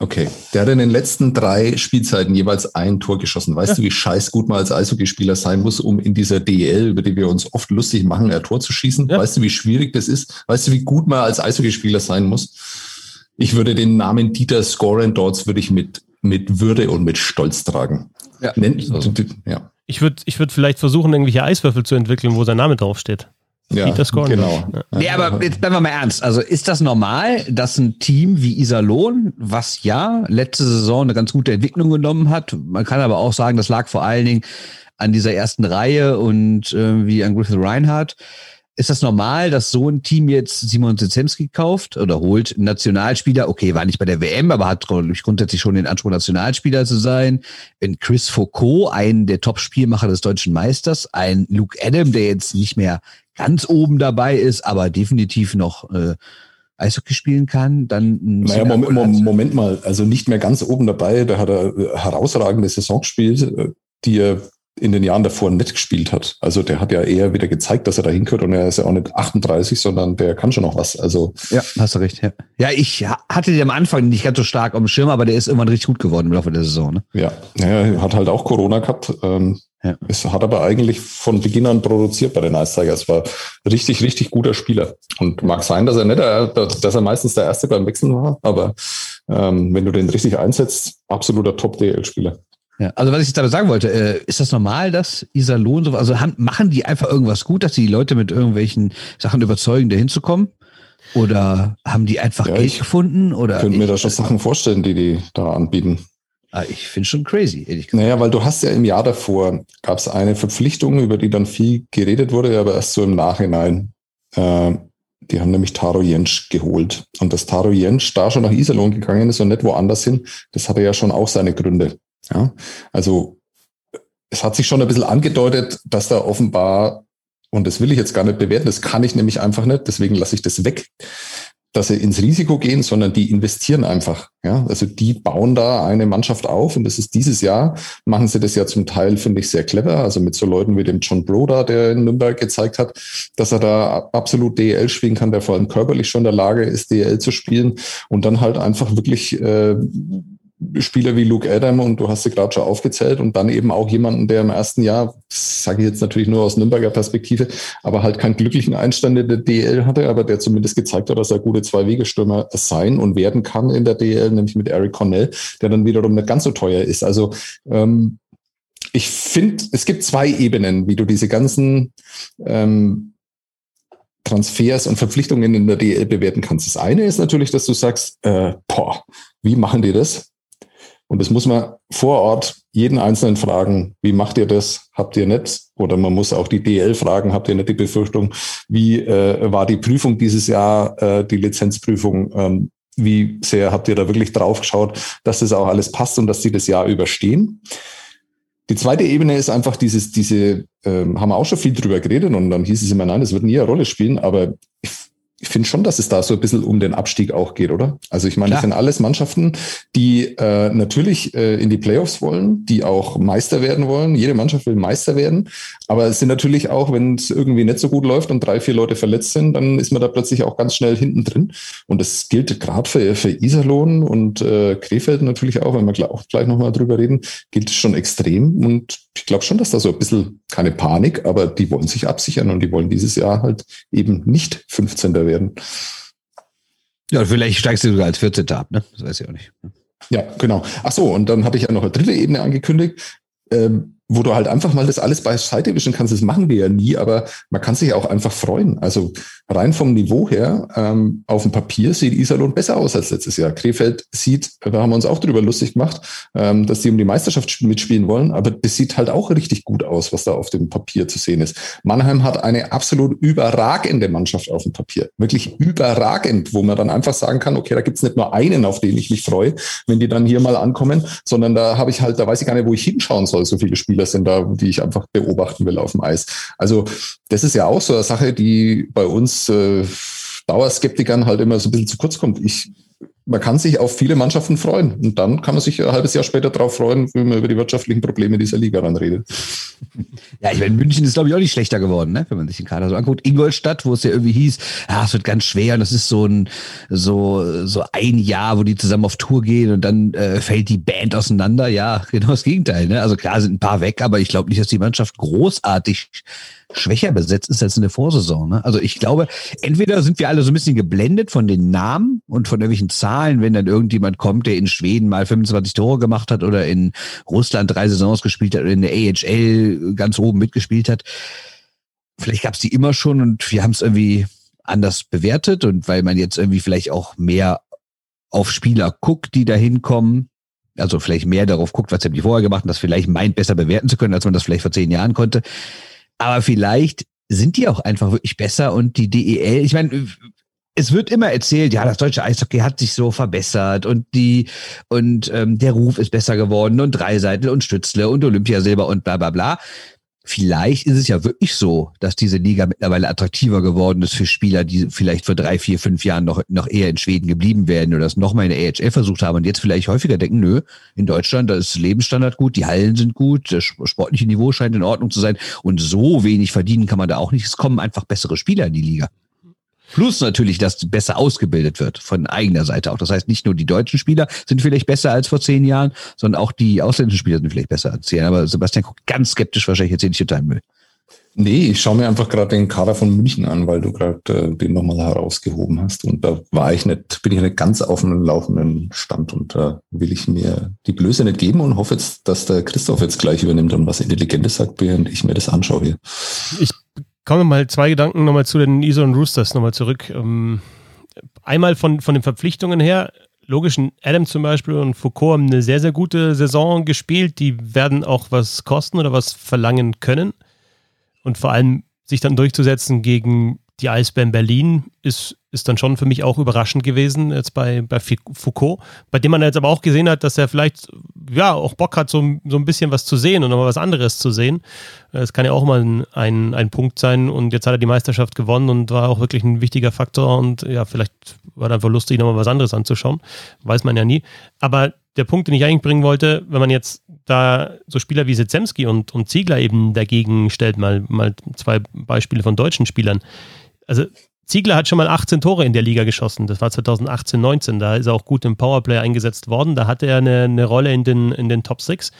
Okay, der hat in den letzten drei Spielzeiten jeweils ein Tor geschossen. Weißt ja. du, wie scheiß gut man als Eishockeyspieler sein muss, um in dieser DEL, über die wir uns oft lustig machen, ein Tor zu schießen? Ja. Weißt du, wie schwierig das ist? Weißt du, wie gut man als Eishockeyspieler sein muss? Ich würde den Namen Dieter Scorendorts würde ich mit mit Würde und mit Stolz tragen. Ja, Nennt, so. ja. Ich würde ich würd vielleicht versuchen, irgendwelche Eiswürfel zu entwickeln, wo sein Name draufsteht. Ja. Genau. Ja. Nee, aber jetzt bleiben wir mal ernst. Also ist das normal, dass ein Team wie Iserlohn, was ja letzte Saison eine ganz gute Entwicklung genommen hat, man kann aber auch sagen, das lag vor allen Dingen an dieser ersten Reihe und äh, wie an Griffith Reinhardt, ist das normal, dass so ein Team jetzt Simon Zezemski kauft oder holt Nationalspieler? Okay, war nicht bei der WM, aber hat grundsätzlich schon den Anspruch, Nationalspieler zu sein. Wenn Chris Foucault, einen der Top-Spielmacher des deutschen Meisters, ein Luke Adam, der jetzt nicht mehr ganz oben dabei ist, aber definitiv noch äh, Eishockey spielen kann, dann. Naja, Moment, Moment, mal, also nicht mehr ganz oben dabei, da hat er herausragende Saison gespielt, äh, die er in den Jahren davor nicht gespielt hat. Also der hat ja eher wieder gezeigt, dass er da hinkört und er ist ja auch nicht 38, sondern der kann schon noch was. Also ja, hast du recht. Ja, ja ich hatte den am Anfang nicht ganz so stark auf dem Schirm, aber der ist irgendwann richtig gut geworden im Laufe der Saison. Ne? Ja, ja hat halt auch Corona gehabt. Ähm, ja. Es hat aber eigentlich von Beginn an produziert bei den Ice Tigers. War richtig, richtig guter Spieler. Und mag sein, dass er nicht, dass er meistens der Erste beim Wechseln war, aber ähm, wenn du den richtig einsetzt, absoluter Top-DL-Spieler. Ja, also was ich damit sagen wollte, äh, ist das normal, dass Iserlohn so, also haben, machen die einfach irgendwas gut, dass die Leute mit irgendwelchen Sachen überzeugen, da hinzukommen? Oder haben die einfach ja, Geld gefunden? Oder ich könnte mir da schon Sachen vorstellen, die die da anbieten. Ah, ich finde schon crazy, ehrlich gesagt. Naja, weil du hast ja im Jahr davor, gab es eine Verpflichtung, über die dann viel geredet wurde, aber erst so im Nachhinein. Äh, die haben nämlich Taro Jensch geholt. Und dass Taro Jensch da schon nach Iserlohn gegangen ist und nicht woanders hin, das hatte ja schon auch seine Gründe. Ja, also es hat sich schon ein bisschen angedeutet, dass da offenbar, und das will ich jetzt gar nicht bewerten, das kann ich nämlich einfach nicht, deswegen lasse ich das weg, dass sie ins Risiko gehen, sondern die investieren einfach. Ja, also die bauen da eine Mannschaft auf und das ist dieses Jahr, machen sie das ja zum Teil, finde ich, sehr clever. Also mit so Leuten wie dem John Broder, der in Nürnberg gezeigt hat, dass er da absolut DL spielen kann, der vor allem körperlich schon in der Lage ist, DL zu spielen und dann halt einfach wirklich äh, Spieler wie Luke Adam und du hast sie gerade schon aufgezählt und dann eben auch jemanden, der im ersten Jahr, sage ich jetzt natürlich nur aus Nürnberger Perspektive, aber halt keinen glücklichen Einstand in der DL hatte, aber der zumindest gezeigt hat, dass er gute Zwei-Wege-Stürmer sein und werden kann in der DL, nämlich mit Eric Cornell, der dann wiederum nicht ganz so teuer ist. Also ähm, ich finde, es gibt zwei Ebenen, wie du diese ganzen ähm, Transfers und Verpflichtungen in der DL bewerten kannst. Das eine ist natürlich, dass du sagst, äh, boah, wie machen die das? Und das muss man vor Ort jeden Einzelnen fragen, wie macht ihr das? Habt ihr nicht? Oder man muss auch die DL fragen, habt ihr nicht die Befürchtung, wie äh, war die Prüfung dieses Jahr, äh, die Lizenzprüfung? Ähm, wie sehr habt ihr da wirklich drauf geschaut, dass das auch alles passt und dass sie das Jahr überstehen? Die zweite Ebene ist einfach dieses, diese, ähm, haben wir auch schon viel drüber geredet und dann hieß es immer, nein, das wird nie eine Rolle spielen, aber ich ich finde schon, dass es da so ein bisschen um den Abstieg auch geht, oder? Also ich meine, das sind alles Mannschaften, die äh, natürlich äh, in die Playoffs wollen, die auch Meister werden wollen. Jede Mannschaft will Meister werden. Aber es sind natürlich auch, wenn es irgendwie nicht so gut läuft und drei, vier Leute verletzt sind, dann ist man da plötzlich auch ganz schnell hinten drin. Und das gilt gerade für, für Iserlohn und äh, Krefeld natürlich auch, wenn wir auch gleich nochmal drüber reden, gilt es schon extrem. Und ich glaube schon, dass da so ein bisschen keine Panik, aber die wollen sich absichern und die wollen dieses Jahr halt eben nicht 15. werden. Ja, vielleicht steigst du sogar als 14. ab, ne? Das weiß ich auch nicht. Ja, genau. Ach so, und dann hatte ich ja noch eine dritte Ebene angekündigt. Ähm, wo du halt einfach mal das alles beiseite wischen kannst. Das machen wir ja nie, aber man kann sich auch einfach freuen. Also rein vom Niveau her, ähm, auf dem Papier sieht Iserlohn besser aus als letztes Jahr. Krefeld sieht, da haben wir uns auch drüber lustig gemacht, ähm, dass die um die Meisterschaft mitspielen wollen, aber das sieht halt auch richtig gut aus, was da auf dem Papier zu sehen ist. Mannheim hat eine absolut überragende Mannschaft auf dem Papier. Wirklich überragend, wo man dann einfach sagen kann, okay, da gibt's nicht nur einen, auf den ich mich freue, wenn die dann hier mal ankommen, sondern da habe ich halt, da weiß ich gar nicht, wo ich hinschauen soll, so viele Spiele Spieler sind da, die ich einfach beobachten will auf dem Eis. Also das ist ja auch so eine Sache, die bei uns äh, Dauerskeptikern halt immer so ein bisschen zu kurz kommt. Ich man kann sich auf viele Mannschaften freuen. Und dann kann man sich ein halbes Jahr später darauf freuen, wenn man über die wirtschaftlichen Probleme dieser Liga dann redet. Ja, ich meine, München ist, glaube ich, auch nicht schlechter geworden, ne? wenn man sich den Kader so anguckt. Ingolstadt, wo es ja irgendwie hieß, ja, es wird ganz schwer und das ist so ein, so, so ein Jahr, wo die zusammen auf Tour gehen und dann äh, fällt die Band auseinander. Ja, genau das Gegenteil. Ne? Also klar sind ein paar weg, aber ich glaube nicht, dass die Mannschaft großartig schwächer besetzt ist als in der Vorsaison. Ne? Also ich glaube, entweder sind wir alle so ein bisschen geblendet von den Namen und von irgendwelchen Zahlen, wenn dann irgendjemand kommt, der in Schweden mal 25 Tore gemacht hat oder in Russland drei Saisons gespielt hat oder in der AHL ganz oben mitgespielt hat. Vielleicht gab es die immer schon und wir haben es irgendwie anders bewertet und weil man jetzt irgendwie vielleicht auch mehr auf Spieler guckt, die da hinkommen, also vielleicht mehr darauf guckt, was haben die vorher gemacht und das vielleicht meint, besser bewerten zu können, als man das vielleicht vor zehn Jahren konnte. Aber vielleicht sind die auch einfach wirklich besser und die DEL, ich meine, es wird immer erzählt, ja, das deutsche Eishockey hat sich so verbessert und die und ähm, der Ruf ist besser geworden und Dreiseitel und Stützle und Olympiasilber und bla bla bla vielleicht ist es ja wirklich so, dass diese Liga mittlerweile attraktiver geworden ist für Spieler, die vielleicht vor drei, vier, fünf Jahren noch, noch eher in Schweden geblieben wären oder das nochmal in der AHL versucht haben und jetzt vielleicht häufiger denken, nö, in Deutschland, da ist Lebensstandard gut, die Hallen sind gut, das sportliche Niveau scheint in Ordnung zu sein und so wenig verdienen kann man da auch nicht. Es kommen einfach bessere Spieler in die Liga. Plus natürlich, dass besser ausgebildet wird von eigener Seite auch. Das heißt, nicht nur die deutschen Spieler sind vielleicht besser als vor zehn Jahren, sondern auch die ausländischen Spieler sind vielleicht besser als zehn. Aber Sebastian guckt ganz skeptisch wahrscheinlich jetzt nicht total Müll. Nee, ich schaue mir einfach gerade den Kader von München an, weil du gerade äh, den nochmal herausgehoben hast. Und da war ich nicht, bin ich nicht ganz auf einem laufenden Stand und da will ich mir die Blöße nicht geben und hoffe jetzt, dass der Christoph jetzt gleich übernimmt und was Intelligentes sagt, während ich mir das anschaue hier. Ich Kommen wir mal zwei Gedanken nochmal zu den ISO und Roosters nochmal zurück. Ähm, einmal von, von den Verpflichtungen her. Logisch, Adam zum Beispiel und Foucault haben eine sehr, sehr gute Saison gespielt. Die werden auch was kosten oder was verlangen können. Und vor allem sich dann durchzusetzen gegen die Eisbären Berlin ist, ist dann schon für mich auch überraschend gewesen, jetzt bei, bei Foucault, bei dem man jetzt aber auch gesehen hat, dass er vielleicht ja auch Bock hat, so, so ein bisschen was zu sehen und nochmal was anderes zu sehen. Das kann ja auch mal ein, ein, ein Punkt sein und jetzt hat er die Meisterschaft gewonnen und war auch wirklich ein wichtiger Faktor und ja, vielleicht war da einfach lustig, nochmal was anderes anzuschauen. Weiß man ja nie. Aber der Punkt, den ich eigentlich bringen wollte, wenn man jetzt da so Spieler wie Sitzemski und, und Ziegler eben dagegen stellt, mal, mal zwei Beispiele von deutschen Spielern, also Ziegler hat schon mal 18 Tore in der Liga geschossen. Das war 2018, 19. Da ist er auch gut im Powerplay eingesetzt worden. Da hatte er eine, eine Rolle in den, in den Top 6.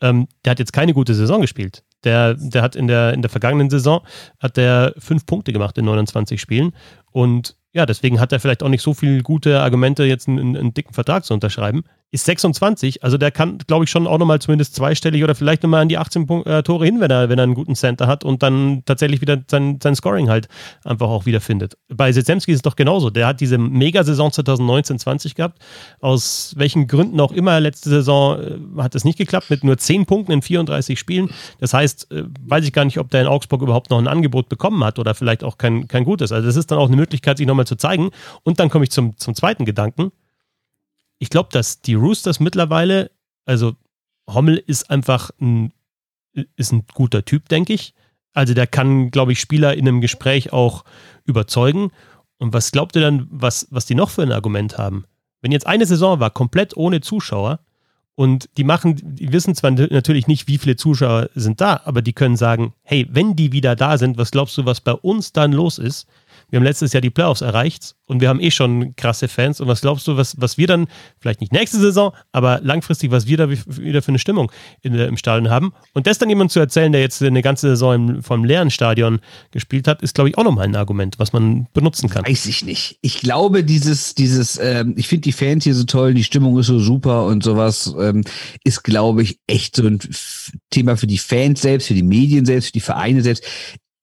Ähm, der hat jetzt keine gute Saison gespielt. Der, der hat in der, in der vergangenen Saison hat der fünf Punkte gemacht in 29 Spielen. Und ja, deswegen hat er vielleicht auch nicht so viele gute Argumente, jetzt einen, einen dicken Vertrag zu unterschreiben ist 26, also der kann, glaube ich, schon auch nochmal zumindest zweistellig oder vielleicht nochmal an die 18 Punkt, äh, Tore hin, wenn er, wenn er einen guten Center hat und dann tatsächlich wieder sein, sein Scoring halt einfach auch wiederfindet. Bei Sezemski ist es doch genauso. Der hat diese Mega-Saison 2019-20 gehabt. Aus welchen Gründen auch immer, letzte Saison äh, hat es nicht geklappt, mit nur 10 Punkten in 34 Spielen. Das heißt, äh, weiß ich gar nicht, ob der in Augsburg überhaupt noch ein Angebot bekommen hat oder vielleicht auch kein, kein gutes. Also das ist dann auch eine Möglichkeit, sich nochmal zu zeigen. Und dann komme ich zum, zum zweiten Gedanken ich glaube, dass die Roosters mittlerweile, also Hommel ist einfach ein, ist ein guter Typ, denke ich. Also der kann, glaube ich, Spieler in einem Gespräch auch überzeugen. Und was glaubt ihr dann, was, was die noch für ein Argument haben? Wenn jetzt eine Saison war, komplett ohne Zuschauer, und die machen, die wissen zwar natürlich nicht, wie viele Zuschauer sind da, aber die können sagen, hey, wenn die wieder da sind, was glaubst du, was bei uns dann los ist? Wir haben letztes Jahr die Playoffs erreicht und wir haben eh schon krasse Fans. Und was glaubst du, was, was wir dann, vielleicht nicht nächste Saison, aber langfristig, was wir da wieder für eine Stimmung in, im Stadion haben? Und das dann jemand zu erzählen, der jetzt eine ganze Saison im, vom leeren Stadion gespielt hat, ist, glaube ich, auch nochmal ein Argument, was man benutzen kann. Weiß ich nicht. Ich glaube, dieses, dieses, ähm, ich finde die Fans hier so toll, die Stimmung ist so super und sowas, ähm, ist, glaube ich, echt so ein Thema für die Fans selbst, für die Medien selbst, für die Vereine selbst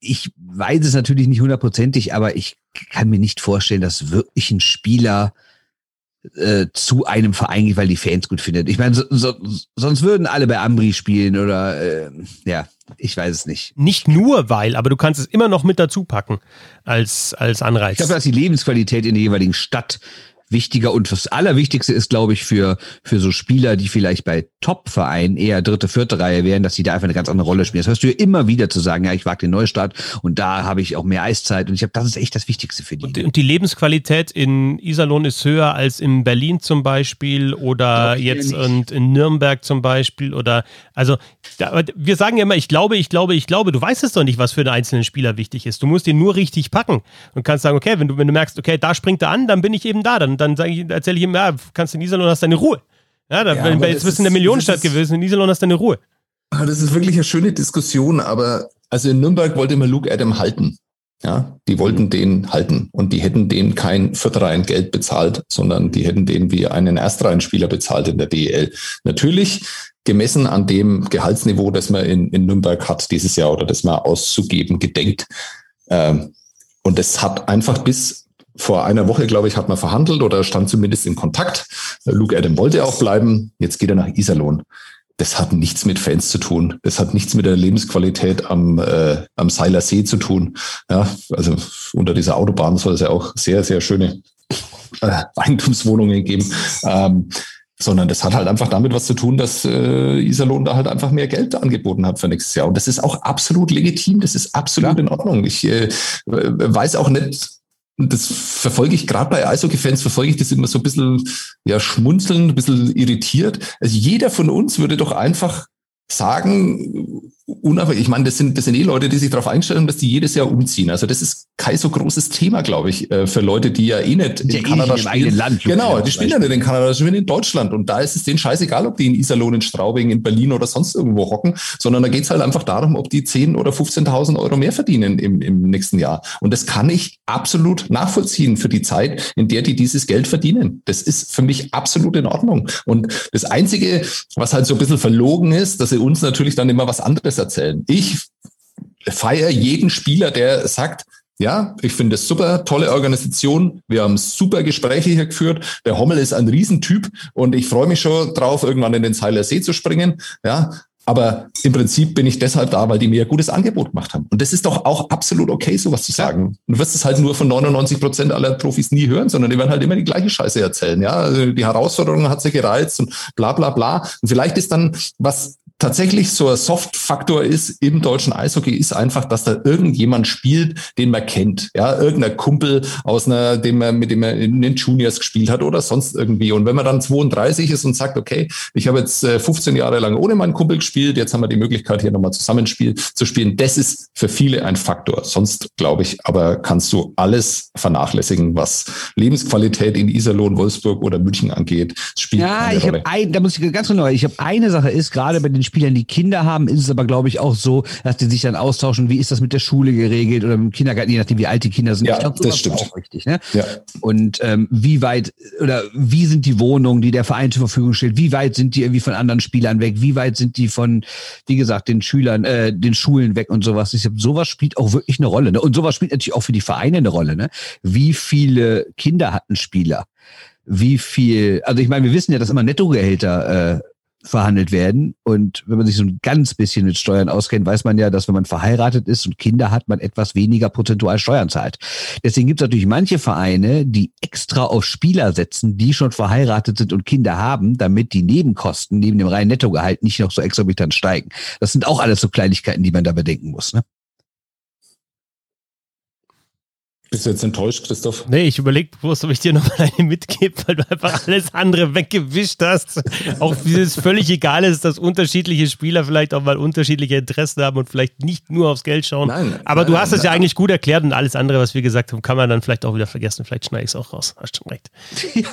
ich weiß es natürlich nicht hundertprozentig, aber ich kann mir nicht vorstellen, dass wirklich ein Spieler äh, zu einem Verein geht, weil die Fans gut findet. Ich meine, so, so, sonst würden alle bei Ambri spielen oder äh, ja, ich weiß es nicht. Nicht nur weil, aber du kannst es immer noch mit dazu packen als, als Anreiz. Ich glaube, dass die Lebensqualität in der jeweiligen Stadt wichtiger und das Allerwichtigste ist, glaube ich, für, für so Spieler, die vielleicht bei Top-Vereinen eher dritte, vierte Reihe wären, dass sie da einfach eine ganz andere Rolle spielen. Das hörst du ja immer wieder zu sagen, ja, ich wage den Neustart und da habe ich auch mehr Eiszeit und ich habe, das ist echt das Wichtigste für die. Und, und die Lebensqualität in Iserlohn ist höher als in Berlin zum Beispiel oder jetzt und in Nürnberg zum Beispiel oder, also, da, wir sagen ja immer, ich glaube, ich glaube, ich glaube, du weißt es doch nicht, was für den einzelnen Spieler wichtig ist. Du musst ihn nur richtig packen und kannst sagen, okay, wenn du, wenn du merkst, okay, da springt er an, dann bin ich eben da, dann dann sage ich, erzähle ich ihm, ja, kannst du in Iserlohn hast deine Ruhe. Ja, da, ja, jetzt bist du in der Millionenstadt gewesen, in Iserlohn hast deine Ruhe. Das ist wirklich eine schöne Diskussion, aber Also in Nürnberg wollte man Luke Adam halten. Ja, die wollten den halten und die hätten den kein Viertreihen-Geld bezahlt, sondern die hätten den wie einen Erstreihenspieler bezahlt in der DEL. Natürlich gemessen an dem Gehaltsniveau, das man in, in Nürnberg hat dieses Jahr oder das man auszugeben gedenkt. Ähm, und das hat einfach bis vor einer Woche, glaube ich, hat man verhandelt oder stand zumindest in Kontakt. Luke Adam wollte auch bleiben. Jetzt geht er nach Iserlohn das hat nichts mit Fans zu tun. Das hat nichts mit der Lebensqualität am, äh, am Seiler See zu tun. Ja, also unter dieser Autobahn soll es ja auch sehr, sehr schöne äh, Eigentumswohnungen geben. Ähm, sondern das hat halt einfach damit was zu tun, dass äh, Iserlohn da halt einfach mehr Geld angeboten hat für nächstes Jahr. Und das ist auch absolut legitim, das ist absolut ja. in Ordnung. Ich äh, weiß auch nicht, und das verfolge ich gerade bei Eishockey-Fans, verfolge ich das immer so ein bisschen ja, schmunzeln, ein bisschen irritiert. Also jeder von uns würde doch einfach sagen, unabhängig, ich meine, das sind, das sind eh Leute, die sich darauf einstellen, dass die jedes Jahr umziehen. Also das ist kein so großes Thema, glaube ich, äh, für Leute, die ja eh nicht in ja Kanada eh spielen. Land, genau, die spielen ja nicht in Kanada, die spielen in Deutschland. Und da ist es denen scheißegal, ob die in Iserlohn, in Straubing, in Berlin oder sonst irgendwo hocken, sondern da geht es halt einfach darum, ob die 10.000 oder 15.000 Euro mehr verdienen im, im nächsten Jahr. Und das kann ich absolut nachvollziehen für die Zeit, in der die dieses Geld verdienen. Das ist für mich absolut in Ordnung. Und das Einzige, was halt so ein bisschen verlogen ist, dass sie uns natürlich dann immer was anderes erzählen. Ich feiere jeden Spieler, der sagt, ja, ich finde es super, tolle Organisation. Wir haben super Gespräche hier geführt. Der Hommel ist ein Riesentyp und ich freue mich schon drauf, irgendwann in den Zeiler See zu springen. Ja, aber im Prinzip bin ich deshalb da, weil die mir ein gutes Angebot gemacht haben. Und das ist doch auch absolut okay, sowas zu sagen. Du wirst es halt nur von 99 Prozent aller Profis nie hören, sondern die werden halt immer die gleiche Scheiße erzählen. Ja, also die Herausforderung hat sich gereizt und bla, bla, bla. Und vielleicht ist dann was tatsächlich so ein Soft-Faktor ist im deutschen Eishockey, ist einfach, dass da irgendjemand spielt, den man kennt. Ja, irgendein Kumpel aus einer, dem man, mit dem man in den Juniors gespielt hat oder sonst irgendwie. Und wenn man dann 32 ist und sagt, okay, ich habe jetzt 15 äh, Jahre lang ohne meinen Kumpel gespielt, jetzt haben wir die Möglichkeit, hier nochmal zusammenspiel zu spielen. Das ist für viele ein Faktor. Sonst, glaube ich, aber kannst du alles vernachlässigen, was Lebensqualität in Iserlohn, Wolfsburg oder München angeht. Spielt ja, ich habe ein, da muss ich ganz genau, ich habe eine Sache ist, gerade bei den Spielern, die Kinder haben, ist es aber, glaube ich, auch so, dass die sich dann austauschen, wie ist das mit der Schule geregelt oder im Kindergarten, je nachdem, wie alt die Kinder sind. Ja, glaub, das stimmt. Auch richtig, ne? ja. Und ähm, wie weit oder wie sind die Wohnungen, die der Verein zur Verfügung stellt, wie weit sind die irgendwie von anderen Spielern weg, wie weit sind die von, wie gesagt, den Schülern, äh, den Schulen weg und sowas. Ich glaube, sowas spielt auch wirklich eine Rolle. Ne? Und sowas spielt natürlich auch für die Vereine eine Rolle. Ne? Wie viele Kinder hat ein Spieler? wie viel, also ich meine, wir wissen ja, dass immer Nettogehälter äh, verhandelt werden. Und wenn man sich so ein ganz bisschen mit Steuern auskennt, weiß man ja, dass wenn man verheiratet ist und Kinder hat, man etwas weniger prozentual Steuern zahlt. Deswegen gibt es natürlich manche Vereine, die extra auf Spieler setzen, die schon verheiratet sind und Kinder haben, damit die Nebenkosten neben dem reinen Nettogehalt nicht noch so exorbitant steigen. Das sind auch alles so Kleinigkeiten, die man da bedenken muss. Ne? Bist du jetzt enttäuscht, Christoph? Nee, ich überlege bloß, ob ich dir noch mal eine mitgebe, weil du einfach alles andere weggewischt hast. Auch wie es völlig egal ist, dass unterschiedliche Spieler vielleicht auch mal unterschiedliche Interessen haben und vielleicht nicht nur aufs Geld schauen. Nein, Aber nein, du hast es ja eigentlich gut erklärt und alles andere, was wir gesagt haben, kann man dann vielleicht auch wieder vergessen. Vielleicht schneide ich es auch raus. Hast schon recht.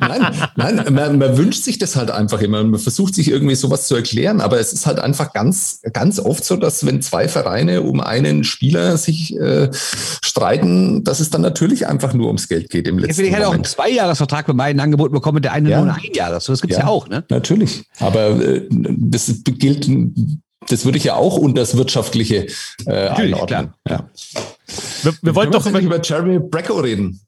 nein, nein man, man, wünscht sich das halt einfach immer. Man versucht sich irgendwie sowas zu erklären, aber es ist halt einfach ganz, ganz oft so, dass wenn zwei Vereine um einen Spieler sich äh, streiten, entscheiden, dass es dann natürlich einfach nur ums Geld geht im letzten ja, Ich hätte auch einen Zweijahresvertrag bei beiden Angeboten bekommen, der eine ja. nur ein Jahr. Das gibt es ja. ja. auch, ne? Natürlich. Aber äh, das gilt, das würde ich ja auch unter das Wirtschaftliche äh, einordnen. Ja. Wir, wir wollten doch über, über Jeremy Bracco reden.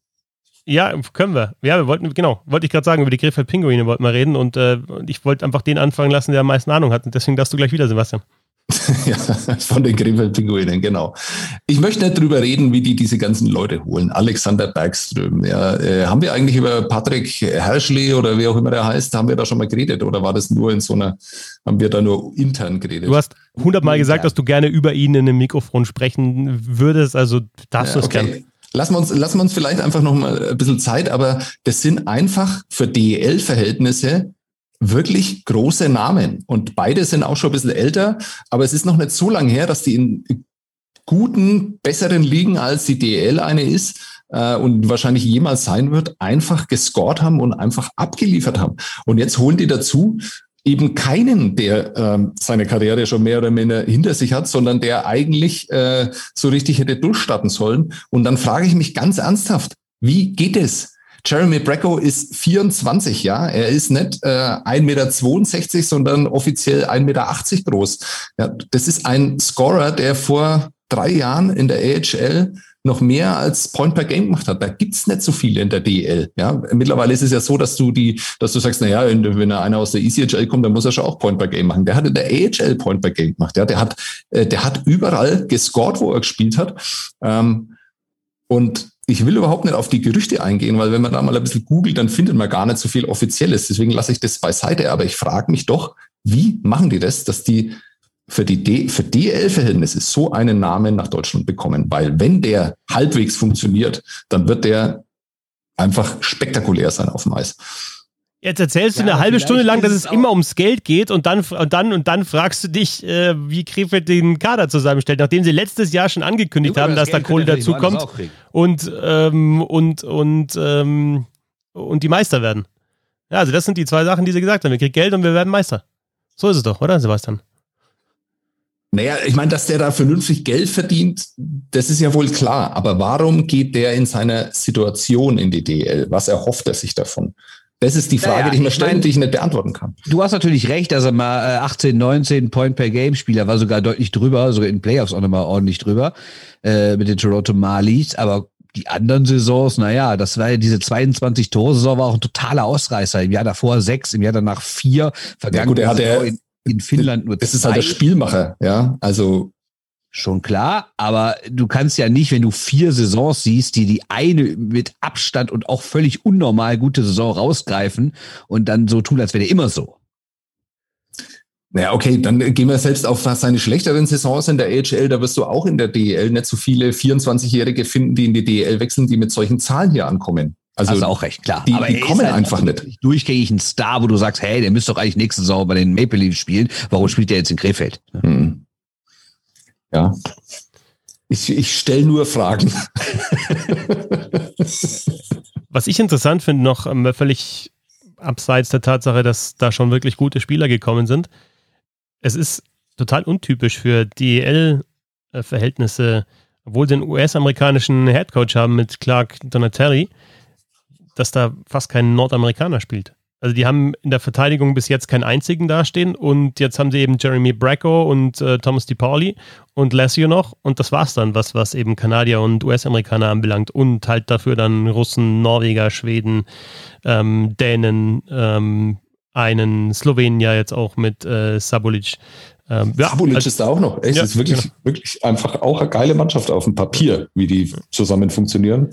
Ja, können wir. Ja, wir wollten, genau, wollte ich gerade sagen, über die Krefeld-Pinguine wollten wir reden und äh, ich wollte einfach den anfangen lassen, der am meisten Ahnung hat. Und deswegen darfst du gleich wieder, Sebastian. ja, von den Krefeld-Pinguinen, genau. Ich möchte nicht drüber reden, wie die diese ganzen Leute holen. Alexander Bergström. Ja, äh, haben wir eigentlich über Patrick Herschley oder wie auch immer der heißt, haben wir da schon mal geredet oder war das nur in so einer, haben wir da nur intern geredet? Du hast hundertmal gesagt, dass du gerne über ihn in einem Mikrofon sprechen würdest, also darfst ja, du es okay. gerne. Lassen wir, uns, lassen wir uns vielleicht einfach noch mal ein bisschen Zeit, aber das sind einfach für DEL-Verhältnisse wirklich große Namen. Und beide sind auch schon ein bisschen älter, aber es ist noch nicht so lange her, dass die in guten, besseren Ligen als die DL eine ist äh, und wahrscheinlich jemals sein wird, einfach gescored haben und einfach abgeliefert haben. Und jetzt holen die dazu eben keinen, der ähm, seine Karriere schon mehr oder minder hinter sich hat, sondern der eigentlich äh, so richtig hätte durchstarten sollen. Und dann frage ich mich ganz ernsthaft, wie geht es? Jeremy Bracco ist 24, ja. Er ist nicht äh, 1,62 Meter, sondern offiziell 1,80 Meter groß. Ja, das ist ein Scorer, der vor drei Jahren in der AHL noch mehr als Point per Game gemacht hat. Da gibt's nicht so viele in der DL. Ja, mittlerweile ist es ja so, dass du die, dass du sagst, na ja, wenn einer aus der ECHL kommt, dann muss er schon auch Point per Game machen. Der hat in der AHL Point per Game gemacht. Ja, der hat, äh, der hat überall gescored, wo er gespielt hat. Ähm, und ich will überhaupt nicht auf die Gerüchte eingehen, weil wenn man da mal ein bisschen googelt, dann findet man gar nicht so viel Offizielles. Deswegen lasse ich das beiseite. Aber ich frage mich doch, wie machen die das, dass die für die D für DL-Verhältnisse so einen Namen nach Deutschland bekommen? Weil wenn der halbwegs funktioniert, dann wird der einfach spektakulär sein auf dem Eis. Jetzt erzählst du ja, eine halbe Stunde lang, dass es immer ums Geld geht und dann und dann und dann fragst du dich, äh, wie Krefeld den Kader zusammenstellt, nachdem sie letztes Jahr schon angekündigt ja, haben, dass da Kohle dazukommt und ähm, und und ähm, und die Meister werden. Ja, also das sind die zwei Sachen, die sie gesagt haben. Wir kriegen Geld und wir werden Meister. So ist es doch, oder Sebastian? Naja, ich meine, dass der da vernünftig Geld verdient, das ist ja wohl klar. Aber warum geht der in seiner Situation in die DL? Was erhofft er sich davon? Das ist die Frage, ja, die ich mir stelle, die ich nicht beantworten kann. Du hast natürlich recht, er mal 18, 19 Point per Game Spieler war sogar deutlich drüber, sogar in Playoffs auch nochmal ordentlich drüber äh, mit den Toronto Marlies. Aber die anderen Saisons, naja, das war ja diese 22 Tore Saison war auch ein totaler Ausreißer. Im Jahr davor sechs, im Jahr danach vier. Vergangen ja, gut, er hatte in, in Finnland nur Das zwei. ist halt der Spielmacher, ja. Also Schon klar, aber du kannst ja nicht, wenn du vier Saisons siehst, die die eine mit Abstand und auch völlig unnormal gute Saison rausgreifen und dann so tun, als wäre der immer so. Naja, okay, dann gehen wir selbst auf seine schlechteren Saisons in der AHL. Da wirst du auch in der DEL nicht so viele 24-Jährige finden, die in die DEL wechseln, die mit solchen Zahlen hier ankommen. Also, also auch recht klar. Die, aber die kommen halt einfach nicht. Durchgängig ein Star, wo du sagst, hey, der müsste doch eigentlich nächste Saison bei den Maple Leafs spielen. Warum spielt der jetzt in Krefeld? Hm. Ja. Ich, ich stelle nur Fragen. Was ich interessant finde, noch ähm, völlig abseits der Tatsache, dass da schon wirklich gute Spieler gekommen sind. Es ist total untypisch für DEL-Verhältnisse, obwohl sie einen US-amerikanischen Headcoach haben mit Clark Donatelli, dass da fast kein Nordamerikaner spielt. Also die haben in der Verteidigung bis jetzt keinen einzigen dastehen und jetzt haben sie eben Jeremy Bracco und äh, Thomas DiPauli und Lassio noch und das war's dann, was, was eben Kanadier und US-Amerikaner anbelangt und halt dafür dann Russen, Norweger, Schweden, ähm, Dänen, ähm, einen Slowenier jetzt auch mit äh, Sabulic. Ähm, ja, Sabulic also, ist da auch noch. Es ja, ist wirklich, genau. wirklich einfach auch eine geile Mannschaft auf dem Papier, wie die zusammen funktionieren.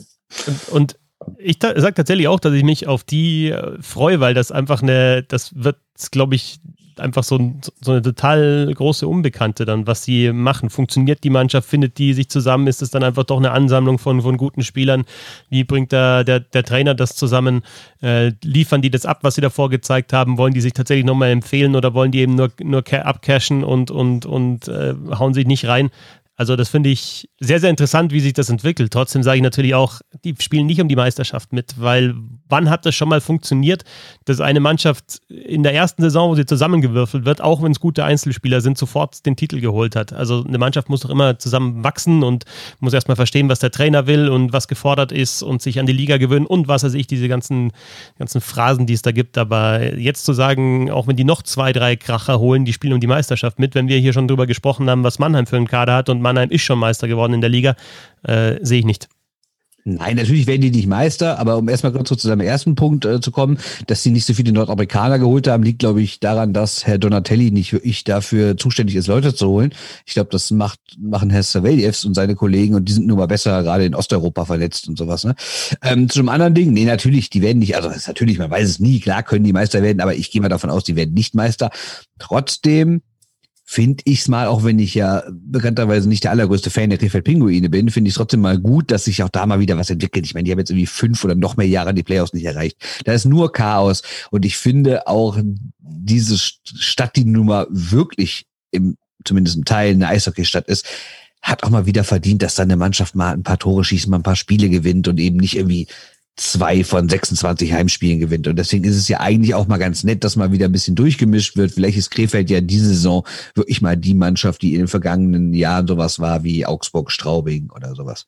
Und, und ich sage tatsächlich auch, dass ich mich auf die äh, freue, weil das einfach eine, das wird, glaube ich, einfach so, so, eine total große Unbekannte dann, was sie machen. Funktioniert die Mannschaft, findet die sich zusammen? Ist es dann einfach doch eine Ansammlung von, von guten Spielern? Wie bringt da der, der Trainer das zusammen? Äh, liefern die das ab, was sie davor gezeigt haben? Wollen die sich tatsächlich nochmal empfehlen oder wollen die eben nur, nur abcashen und, und, und äh, hauen sich nicht rein? Also das finde ich sehr, sehr interessant, wie sich das entwickelt. Trotzdem sage ich natürlich auch, die spielen nicht um die Meisterschaft mit, weil wann hat das schon mal funktioniert, dass eine Mannschaft in der ersten Saison, wo sie zusammengewürfelt wird, auch wenn es gute Einzelspieler sind, sofort den Titel geholt hat. Also eine Mannschaft muss doch immer zusammen wachsen und muss erstmal verstehen, was der Trainer will und was gefordert ist und sich an die Liga gewöhnen und was weiß ich, diese ganzen, ganzen Phrasen, die es da gibt. Aber jetzt zu sagen, auch wenn die noch zwei, drei Kracher holen, die spielen um die Meisterschaft mit, wenn wir hier schon drüber gesprochen haben, was Mannheim für einen Kader hat und Mannheim ist schon Meister geworden in der Liga, äh, sehe ich nicht. Nein, natürlich werden die nicht Meister, aber um erstmal kurz zu seinem ersten Punkt äh, zu kommen, dass sie nicht so viele Nordamerikaner geholt haben, liegt, glaube ich, daran, dass Herr Donatelli nicht wirklich dafür zuständig ist, Leute zu holen. Ich glaube, das macht, machen Herr Saveljev und seine Kollegen und die sind nun mal besser, gerade in Osteuropa verletzt und sowas. Ne? Ähm, zu anderen Ding, nee, natürlich, die werden nicht, also natürlich, man weiß es nie, klar können die Meister werden, aber ich gehe mal davon aus, die werden nicht Meister. Trotzdem finde ich es mal, auch wenn ich ja bekannterweise nicht der allergrößte Fan der Krefeld Pinguine bin, finde ich es trotzdem mal gut, dass sich auch da mal wieder was entwickelt. Ich meine, die haben jetzt irgendwie fünf oder noch mehr Jahre die Playoffs nicht erreicht. Da ist nur Chaos. Und ich finde auch diese Stadt, die nun mal wirklich im, zumindest im Teil eine Eishockeystadt ist, hat auch mal wieder verdient, dass da eine Mannschaft mal ein paar Tore schießt, mal ein paar Spiele gewinnt und eben nicht irgendwie zwei von 26 Heimspielen gewinnt. Und deswegen ist es ja eigentlich auch mal ganz nett, dass mal wieder ein bisschen durchgemischt wird. Vielleicht ist Krefeld ja diese Saison wirklich mal die Mannschaft, die in den vergangenen Jahren sowas war wie Augsburg, Straubing oder sowas.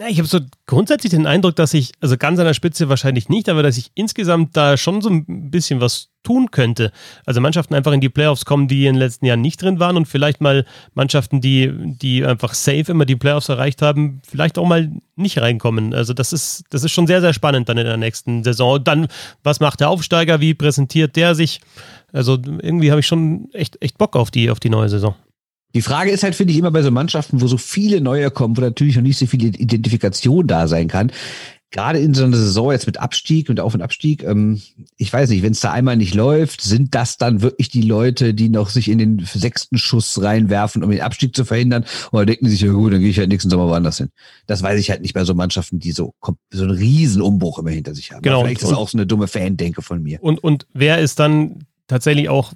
Ja, ich habe so grundsätzlich den Eindruck, dass ich, also ganz an der Spitze wahrscheinlich nicht, aber dass ich insgesamt da schon so ein bisschen was tun könnte. Also Mannschaften einfach in die Playoffs kommen, die in den letzten Jahren nicht drin waren und vielleicht mal Mannschaften, die, die einfach safe immer die Playoffs erreicht haben, vielleicht auch mal nicht reinkommen. Also das ist, das ist schon sehr, sehr spannend dann in der nächsten Saison. Und dann, was macht der Aufsteiger? Wie präsentiert der sich? Also irgendwie habe ich schon echt, echt Bock auf die, auf die neue Saison. Die Frage ist halt, finde ich, immer bei so Mannschaften, wo so viele neue kommen, wo natürlich noch nicht so viel Identifikation da sein kann. Gerade in so einer Saison jetzt mit Abstieg und Auf- und Abstieg, ähm, ich weiß nicht, wenn es da einmal nicht läuft, sind das dann wirklich die Leute, die noch sich in den sechsten Schuss reinwerfen, um den Abstieg zu verhindern? Oder denken sich, ja gut, dann gehe ich halt nächsten Sommer woanders hin. Das weiß ich halt nicht bei so Mannschaften, die so, so einen riesen Umbruch immer hinter sich haben. Genau. Vielleicht ist das auch so eine dumme Fan-Denke von mir. Und, und wer ist dann tatsächlich auch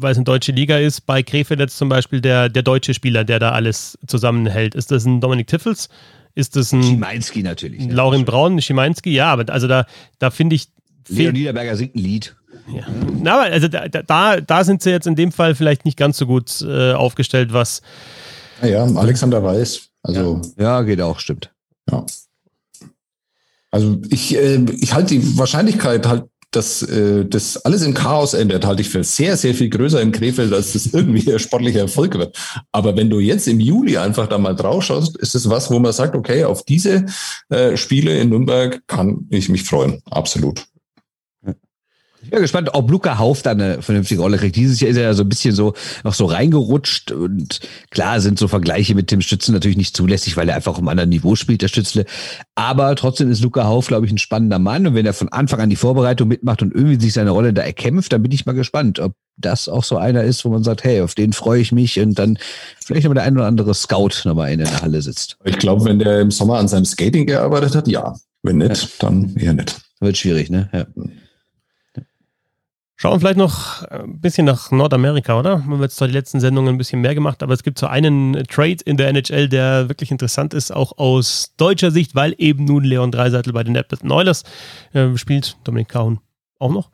weil es eine deutsche Liga ist, bei Krefeld jetzt zum Beispiel der, der deutsche Spieler, der da alles zusammenhält. Ist das ein Dominik Tiffels? Ist das ein Schimanski natürlich. Ne? Laurin Braun, Schimanski? Ja, aber also da, da finde ich. Leo Niederberger singt ein Lied. Ja. Na, aber also da, da, da sind sie jetzt in dem Fall vielleicht nicht ganz so gut äh, aufgestellt, was. Ja, Alexander Weiß. Also, ja. ja, geht auch, stimmt. Ja. Also ich, äh, ich halte die Wahrscheinlichkeit halt dass äh, das alles im Chaos endet, halte ich für sehr, sehr viel größer in Krefeld, als das irgendwie ein sportlicher Erfolg wird. Aber wenn du jetzt im Juli einfach da mal drauf schaust, ist es was, wo man sagt, okay, auf diese äh, Spiele in Nürnberg kann ich mich freuen. Absolut. Ich bin gespannt, ob Luca Hauf da eine vernünftige Rolle kriegt. Dieses Jahr ist er ja so ein bisschen so noch so reingerutscht und klar sind so Vergleiche mit Tim Stützen natürlich nicht zulässig, weil er einfach auf einem anderen Niveau spielt, der Stützle. Aber trotzdem ist Luca Hauf, glaube ich, ein spannender Mann und wenn er von Anfang an die Vorbereitung mitmacht und irgendwie sich seine Rolle da erkämpft, dann bin ich mal gespannt, ob das auch so einer ist, wo man sagt, hey, auf den freue ich mich und dann vielleicht nochmal der ein oder andere Scout nochmal in der Halle sitzt. Ich glaube, wenn der im Sommer an seinem Skating gearbeitet hat, ja. Wenn nicht, ja. dann eher nicht. Wird schwierig, ne? Ja. Schauen wir vielleicht noch ein bisschen nach Nordamerika, oder? Wir haben jetzt zwar die letzten Sendungen ein bisschen mehr gemacht, aber es gibt so einen Trade in der NHL, der wirklich interessant ist, auch aus deutscher Sicht, weil eben nun Leon Dreiseitel bei den Edmonton Oilers äh, spielt, Dominik Kahun auch noch.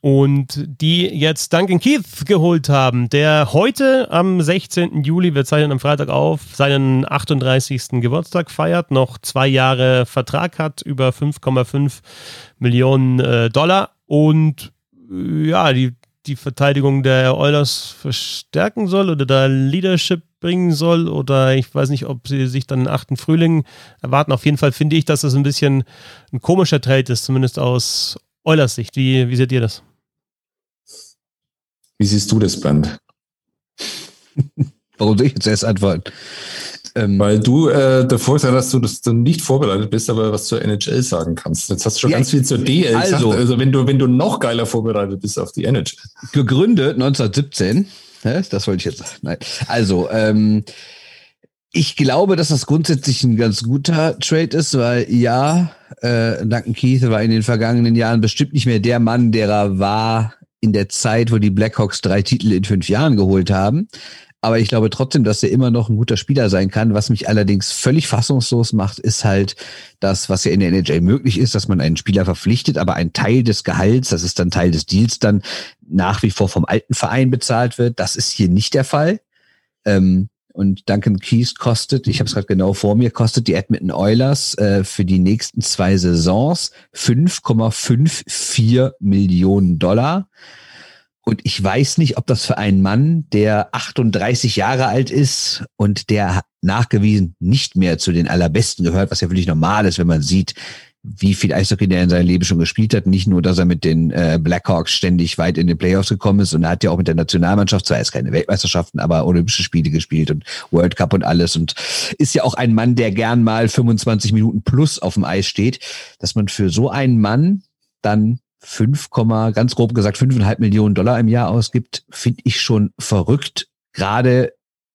Und die jetzt Duncan Keith geholt haben, der heute am 16. Juli, wir zeichnen am Freitag auf, seinen 38. Geburtstag feiert, noch zwei Jahre Vertrag hat, über 5,5 Millionen äh, Dollar und ja, die, die Verteidigung der Oilers verstärken soll oder da Leadership bringen soll oder ich weiß nicht, ob sie sich dann einen achten Frühling erwarten. Auf jeden Fall finde ich, dass das ein bisschen ein komischer Trade ist, zumindest aus Oilers Sicht. Wie, wie seht ihr das? Wie siehst du das, Brand? Warum soll ich jetzt erst antworten? Ähm, Weil du äh, der Vorteil hast, du, dass du nicht vorbereitet bist, aber was zur NHL sagen kannst. Jetzt hast du schon ja, ganz viel zur DL also, gesagt. Also wenn du, wenn du noch geiler vorbereitet bist auf die NHL. Gegründet 1917. Das wollte ich jetzt sagen. Nein. Also, ähm, ich glaube, dass das grundsätzlich ein ganz guter Trade ist, weil ja, äh, Duncan Keith war in den vergangenen Jahren bestimmt nicht mehr der Mann, der er war in der Zeit, wo die Blackhawks drei Titel in fünf Jahren geholt haben. Aber ich glaube trotzdem, dass er immer noch ein guter Spieler sein kann. Was mich allerdings völlig fassungslos macht, ist halt das, was ja in der NHL möglich ist, dass man einen Spieler verpflichtet, aber ein Teil des Gehalts, das ist dann Teil des Deals, dann nach wie vor vom alten Verein bezahlt wird. Das ist hier nicht der Fall. Ähm, und Duncan Keys kostet, ich habe es gerade genau vor mir, kostet die Edmonton Oilers äh, für die nächsten zwei Saisons 5,54 Millionen Dollar. Und ich weiß nicht, ob das für einen Mann, der 38 Jahre alt ist und der nachgewiesen nicht mehr zu den allerbesten gehört, was ja völlig normal ist, wenn man sieht, wie viel Eishockey der in seinem Leben schon gespielt hat. Nicht nur, dass er mit den äh, Blackhawks ständig weit in den Playoffs gekommen ist und er hat ja auch mit der Nationalmannschaft, zwar erst keine Weltmeisterschaften, aber Olympische Spiele gespielt und World Cup und alles und ist ja auch ein Mann, der gern mal 25 Minuten plus auf dem Eis steht, dass man für so einen Mann dann 5, ganz grob gesagt 5,5 Millionen Dollar im Jahr ausgibt, finde ich schon verrückt. Gerade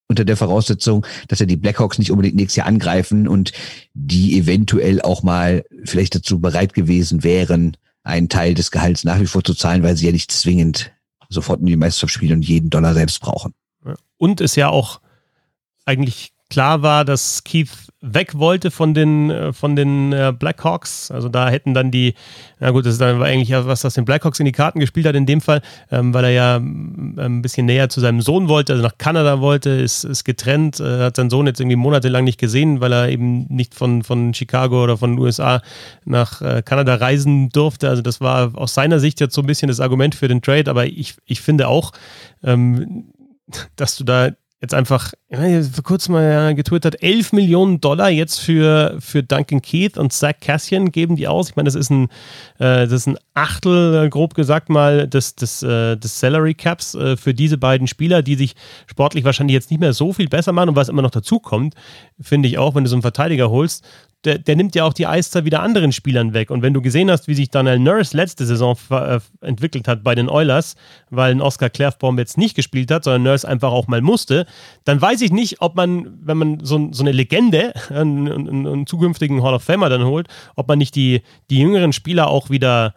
unter der Voraussetzung, dass ja die Blackhawks nicht unbedingt nächstes Jahr angreifen und die eventuell auch mal vielleicht dazu bereit gewesen wären, einen Teil des Gehalts nach wie vor zu zahlen, weil sie ja nicht zwingend sofort in die Meisterschaft spielen und jeden Dollar selbst brauchen. Und ist ja auch eigentlich klar war, dass Keith weg wollte von den, äh, von den äh, Blackhawks. Also da hätten dann die, na gut, das ist dann eigentlich was, das den Blackhawks in die Karten gespielt hat in dem Fall, ähm, weil er ja ähm, ein bisschen näher zu seinem Sohn wollte, also nach Kanada wollte, ist, ist getrennt, äh, hat seinen Sohn jetzt irgendwie monatelang nicht gesehen, weil er eben nicht von, von Chicago oder von den USA nach äh, Kanada reisen durfte. Also das war aus seiner Sicht jetzt so ein bisschen das Argument für den Trade, aber ich, ich finde auch, ähm, dass du da jetzt einfach, vor kurzem mal getwittert, 11 Millionen Dollar jetzt für, für Duncan Keith und Zach Cassian geben die aus. Ich meine, das ist ein, äh, das ist ein Achtel, äh, grob gesagt mal, des, des, äh, des Salary Caps äh, für diese beiden Spieler, die sich sportlich wahrscheinlich jetzt nicht mehr so viel besser machen. Und was immer noch dazu kommt, finde ich auch, wenn du so einen Verteidiger holst, der, der, nimmt ja auch die Eiszeit wieder anderen Spielern weg. Und wenn du gesehen hast, wie sich Daniel Nurse letzte Saison äh, entwickelt hat bei den Oilers, weil ein Oscar Klärfbaum jetzt nicht gespielt hat, sondern Nurse einfach auch mal musste, dann weiß ich nicht, ob man, wenn man so, so eine Legende, einen, einen, einen, zukünftigen Hall of Famer dann holt, ob man nicht die, die jüngeren Spieler auch wieder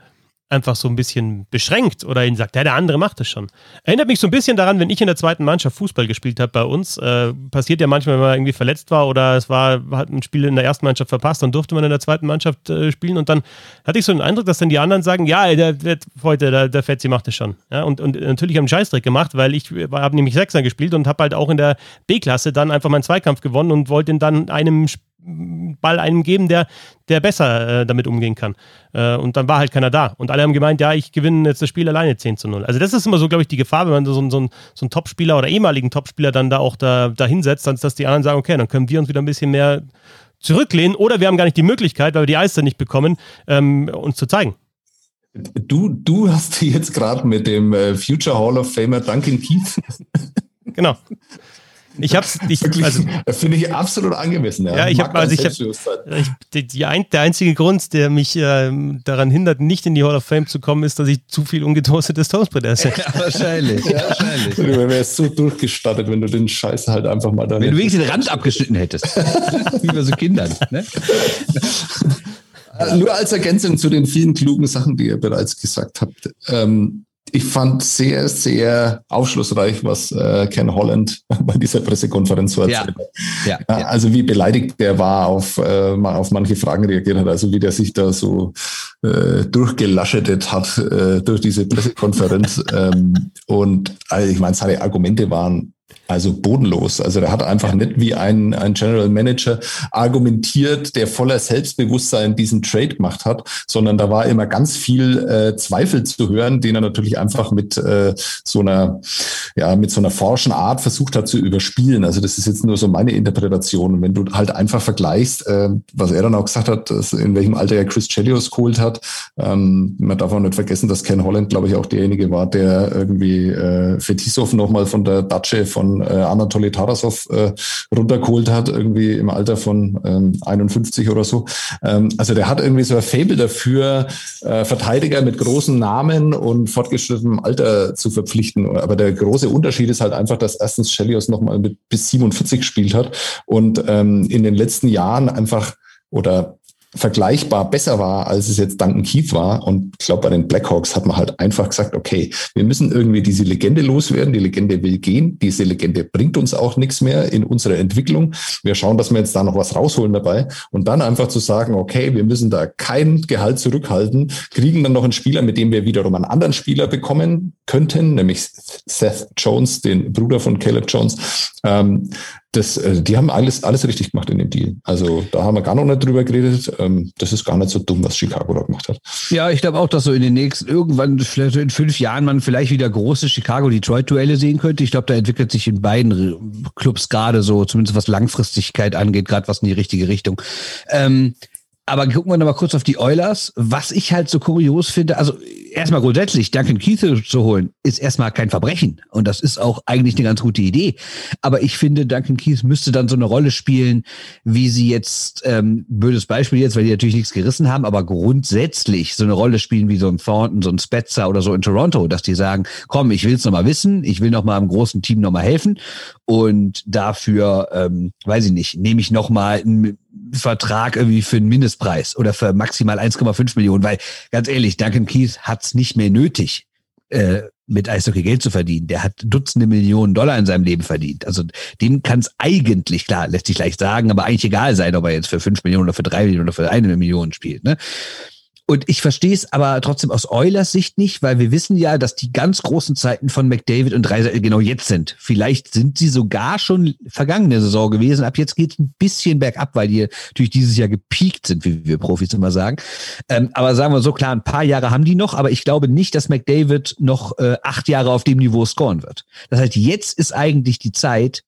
einfach so ein bisschen beschränkt oder ihnen sagt, ja, der andere macht das schon. Erinnert mich so ein bisschen daran, wenn ich in der zweiten Mannschaft Fußball gespielt habe bei uns. Äh, passiert ja manchmal, wenn man irgendwie verletzt war oder es war, hat ein Spiel in der ersten Mannschaft verpasst, dann durfte man in der zweiten Mannschaft äh, spielen und dann hatte ich so den Eindruck, dass dann die anderen sagen, ja, der, der heute, der, der Fetzi macht das schon. Ja, und, und natürlich haben Scheißdreck gemacht, weil ich habe nämlich Sechser gespielt und habe halt auch in der B-Klasse dann einfach meinen Zweikampf gewonnen und wollte ihn dann einem Spiel Ball einem geben, der, der besser äh, damit umgehen kann. Äh, und dann war halt keiner da. Und alle haben gemeint, ja, ich gewinne jetzt das Spiel alleine 10 zu 0. Also das ist immer so, glaube ich, die Gefahr, wenn man so, so, so einen Topspieler oder ehemaligen Topspieler dann da auch da, da hinsetzt, dass die anderen sagen, okay, dann können wir uns wieder ein bisschen mehr zurücklehnen oder wir haben gar nicht die Möglichkeit, weil wir die Eis nicht bekommen, ähm, uns zu zeigen. Du, du hast jetzt gerade mit dem äh, Future Hall of Famer Duncan Keith. genau. Ich hab's, ich, also, finde ich absolut angemessen. Ja, ja ich habe, also ich habe, die, die ein, der einzige Grund, der mich äh, daran hindert, nicht in die Hall of Fame zu kommen, ist, dass ich zu viel ungetoastetes Toastbrot esse. Ja, wahrscheinlich, ja, wahrscheinlich. Du wärst so durchgestattet, wenn du den Scheiß halt einfach mal da. Wenn du wenigstens den Rand abgeschnitten hättest. Wie bei so Kindern, ne? Nur als Ergänzung zu den vielen klugen Sachen, die ihr bereits gesagt habt. Ähm, ich fand sehr, sehr aufschlussreich, was äh, Ken Holland bei dieser Pressekonferenz so erzählt hat. Ja, ja, ja, Also wie beleidigt der war, auf, äh, auf manche Fragen reagiert hat, also wie der sich da so äh, durchgelaschetet hat äh, durch diese Pressekonferenz. ähm, und also ich meine, seine Argumente waren also bodenlos. Also der hat einfach nicht wie ein, ein General Manager argumentiert, der voller Selbstbewusstsein diesen Trade gemacht hat, sondern da war immer ganz viel äh, Zweifel zu hören, den er natürlich einfach mit äh, so einer, ja, mit so einer forschen Art versucht hat zu überspielen. Also das ist jetzt nur so meine Interpretation. wenn du halt einfach vergleichst, äh, was er dann auch gesagt hat, in welchem Alter er Chris Chelios geholt hat. Ähm, man darf auch nicht vergessen, dass Ken Holland, glaube ich, auch derjenige war, der irgendwie äh, Fetisov nochmal von der Datsche von äh, Anatoly Tarasov äh, runtergeholt hat, irgendwie im Alter von ähm, 51 oder so. Ähm, also der hat irgendwie so ein Fable dafür, äh, Verteidiger mit großen Namen und fortgeschrittenem Alter zu verpflichten. Aber der große Unterschied ist halt einfach, dass erstens Chelios nochmal mit bis 47 gespielt hat und ähm, in den letzten Jahren einfach oder vergleichbar besser war, als es jetzt Duncan Keith war. Und ich glaube, bei den Blackhawks hat man halt einfach gesagt, okay, wir müssen irgendwie diese Legende loswerden. Die Legende will gehen. Diese Legende bringt uns auch nichts mehr in unserer Entwicklung. Wir schauen, dass wir jetzt da noch was rausholen dabei. Und dann einfach zu sagen, okay, wir müssen da kein Gehalt zurückhalten, kriegen dann noch einen Spieler, mit dem wir wiederum einen anderen Spieler bekommen könnten, nämlich Seth Jones, den Bruder von Caleb Jones. Ähm, das, äh, die haben alles, alles richtig gemacht in dem Deal. Also da haben wir gar noch nicht drüber geredet. Ähm, das ist gar nicht so dumm, was Chicago da gemacht hat. Ja, ich glaube auch, dass so in den nächsten, irgendwann, vielleicht in fünf Jahren, man vielleicht wieder große Chicago-Detroit-Duelle sehen könnte. Ich glaube, da entwickelt sich in beiden Clubs gerade so, zumindest was Langfristigkeit angeht, gerade was in die richtige Richtung. Ähm, aber gucken wir noch mal kurz auf die Oilers. Was ich halt so kurios finde, also erstmal grundsätzlich Duncan Keith zu holen, ist erstmal kein Verbrechen. Und das ist auch eigentlich eine ganz gute Idee. Aber ich finde, Duncan Keith müsste dann so eine Rolle spielen, wie sie jetzt, ähm, blödes Beispiel jetzt, weil die natürlich nichts gerissen haben, aber grundsätzlich so eine Rolle spielen wie so ein Thornton, so ein Spetzer oder so in Toronto, dass die sagen, komm, ich will es nochmal wissen, ich will nochmal im großen Team nochmal helfen. Und dafür, ähm, weiß ich nicht, nehme ich nochmal einen Vertrag irgendwie für einen Mindestpreis oder für maximal 1,5 Millionen, weil ganz ehrlich, Duncan Keith hat's nicht mehr nötig, äh, mit Eishockey Geld zu verdienen. Der hat Dutzende Millionen Dollar in seinem Leben verdient. Also dem kann es eigentlich, klar, lässt sich leicht sagen, aber eigentlich egal sein, ob er jetzt für fünf Millionen oder für drei Millionen oder für eine Million spielt. Ne? Und ich verstehe es aber trotzdem aus Eulers Sicht nicht, weil wir wissen ja, dass die ganz großen Zeiten von McDavid und Reiser genau jetzt sind. Vielleicht sind sie sogar schon vergangene Saison gewesen. Ab jetzt geht es ein bisschen bergab, weil die natürlich dieses Jahr gepiekt sind, wie wir Profis immer sagen. Ähm, aber sagen wir so klar, ein paar Jahre haben die noch, aber ich glaube nicht, dass McDavid noch äh, acht Jahre auf dem Niveau scoren wird. Das heißt, jetzt ist eigentlich die Zeit,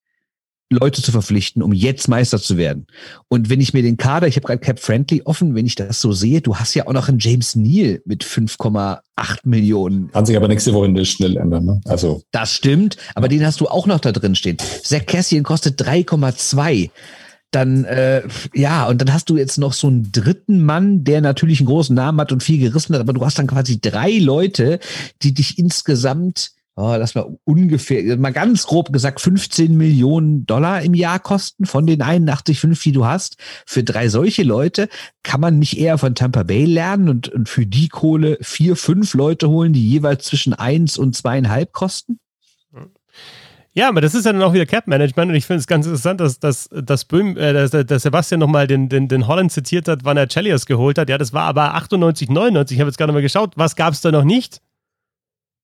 Leute zu verpflichten, um jetzt Meister zu werden. Und wenn ich mir den Kader, ich habe gerade Cap Friendly offen, wenn ich das so sehe, du hast ja auch noch einen James Neal mit 5,8 Millionen. Kann sich aber nächste Woche schnell ändern. Ne? Also das stimmt, aber den hast du auch noch da drin stehen. Zach Cassian kostet 3,2 dann äh, ja, und dann hast du jetzt noch so einen dritten Mann, der natürlich einen großen Namen hat und viel gerissen hat, aber du hast dann quasi drei Leute, die dich insgesamt oh, lass mal ungefähr, mal ganz grob gesagt, 15 Millionen Dollar im Jahr kosten von den 81,5, die du hast. Für drei solche Leute kann man nicht eher von Tampa Bay lernen und, und für die Kohle vier, fünf Leute holen, die jeweils zwischen eins und zweieinhalb kosten? Ja, aber das ist ja dann auch wieder Cap-Management und ich finde es ganz interessant, dass, dass, dass, Böhm, äh, dass, dass Sebastian nochmal den, den, den Holland zitiert hat, wann er Chelios geholt hat. Ja, das war aber 98, 99. Ich habe jetzt gerade mal geschaut, was gab es da noch nicht?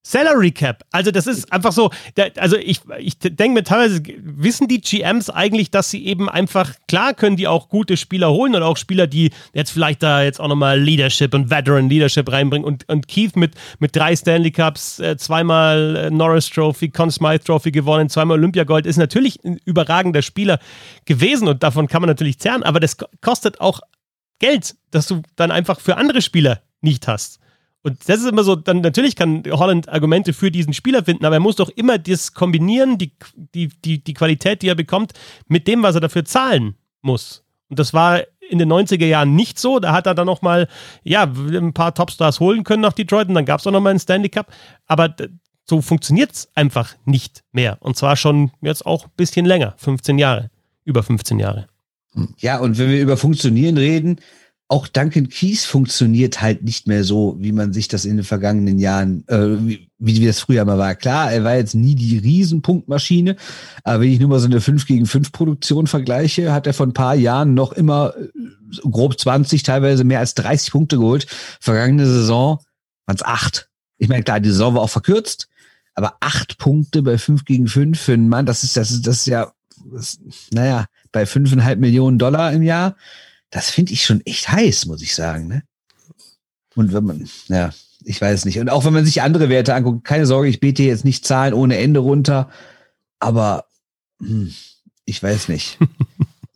Salary Cap. Also das ist einfach so, also ich, ich denke mir teilweise, wissen die GMs eigentlich, dass sie eben einfach, klar können die auch gute Spieler holen und auch Spieler, die jetzt vielleicht da jetzt auch nochmal Leadership und Veteran Leadership reinbringen und, und Keith mit, mit drei Stanley Cups, äh, zweimal äh, Norris Trophy, Conn Smythe Trophy gewonnen, zweimal Olympiagold, ist natürlich ein überragender Spieler gewesen und davon kann man natürlich zerren, aber das kostet auch Geld, das du dann einfach für andere Spieler nicht hast. Und das ist immer so, dann natürlich kann Holland Argumente für diesen Spieler finden, aber er muss doch immer das kombinieren, die, die, die, die Qualität, die er bekommt, mit dem, was er dafür zahlen muss. Und das war in den 90er Jahren nicht so. Da hat er dann nochmal, ja, ein paar Topstars holen können nach Detroit und dann gab es auch nochmal einen Stanley Cup. Aber so funktioniert es einfach nicht mehr. Und zwar schon jetzt auch ein bisschen länger, 15 Jahre, über 15 Jahre. Ja, und wenn wir über Funktionieren reden, auch Duncan Keys funktioniert halt nicht mehr so, wie man sich das in den vergangenen Jahren, äh, wie, wie das früher mal war. Klar, er war jetzt nie die Riesenpunktmaschine, aber wenn ich nur mal so eine 5 gegen 5 Produktion vergleiche, hat er vor ein paar Jahren noch immer äh, grob 20, teilweise mehr als 30 Punkte geholt. Vergangene Saison waren es acht. Ich meine, klar, die Saison war auch verkürzt, aber acht Punkte bei 5 gegen 5 für einen Mann, das ist, das ist, das ist ja, das, naja, bei fünfeinhalb Millionen Dollar im Jahr das finde ich schon echt heiß, muss ich sagen. Ne? Und wenn man, ja, ich weiß nicht. Und auch wenn man sich andere Werte anguckt, keine Sorge, ich bete jetzt nicht Zahlen ohne Ende runter, aber hm, ich weiß nicht.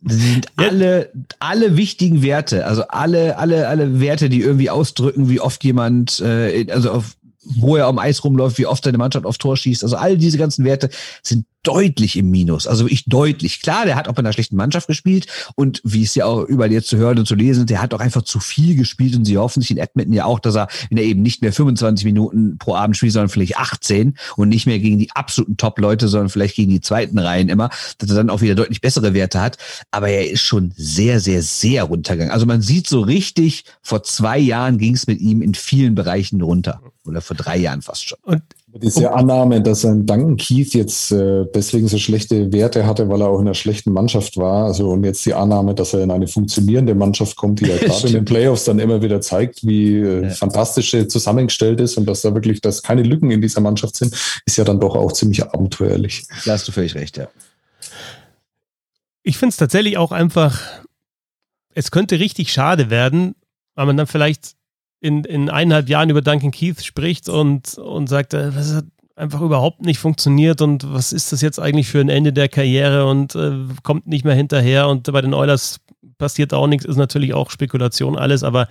Das sind alle, alle wichtigen Werte, also alle, alle, alle Werte, die irgendwie ausdrücken, wie oft jemand, äh, also auf, wo er am Eis rumläuft, wie oft seine Mannschaft aufs Tor schießt. Also all diese ganzen Werte sind deutlich im Minus. Also ich deutlich. Klar, der hat auch bei einer schlechten Mannschaft gespielt und wie es ja auch überall jetzt zu hören und zu lesen, der hat auch einfach zu viel gespielt und sie hoffen sich in Edmonton ja auch, dass er, wenn er eben nicht mehr 25 Minuten pro Abend spielt, sondern vielleicht 18 und nicht mehr gegen die absoluten Top-Leute, sondern vielleicht gegen die zweiten Reihen immer, dass er dann auch wieder deutlich bessere Werte hat. Aber er ist schon sehr, sehr, sehr runtergegangen. Also man sieht so richtig, vor zwei Jahren ging es mit ihm in vielen Bereichen runter. Oder vor drei Jahren fast schon. Und diese Annahme, dass ein Duncan Keith jetzt äh, deswegen so schlechte Werte hatte, weil er auch in einer schlechten Mannschaft war. Also und jetzt die Annahme, dass er in eine funktionierende Mannschaft kommt, die ja gerade in den Playoffs dann immer wieder zeigt, wie äh, ja. fantastisch zusammengestellt ist und dass da wirklich, dass keine Lücken in dieser Mannschaft sind, ist ja dann doch auch ziemlich abenteuerlich. Da hast du völlig recht, ja. Ich finde es tatsächlich auch einfach, es könnte richtig schade werden, weil man dann vielleicht in, in eineinhalb Jahren über Duncan Keith spricht und, und sagt, äh, was hat einfach überhaupt nicht funktioniert und was ist das jetzt eigentlich für ein Ende der Karriere und äh, kommt nicht mehr hinterher und bei den Oilers passiert auch nichts, ist natürlich auch Spekulation alles, aber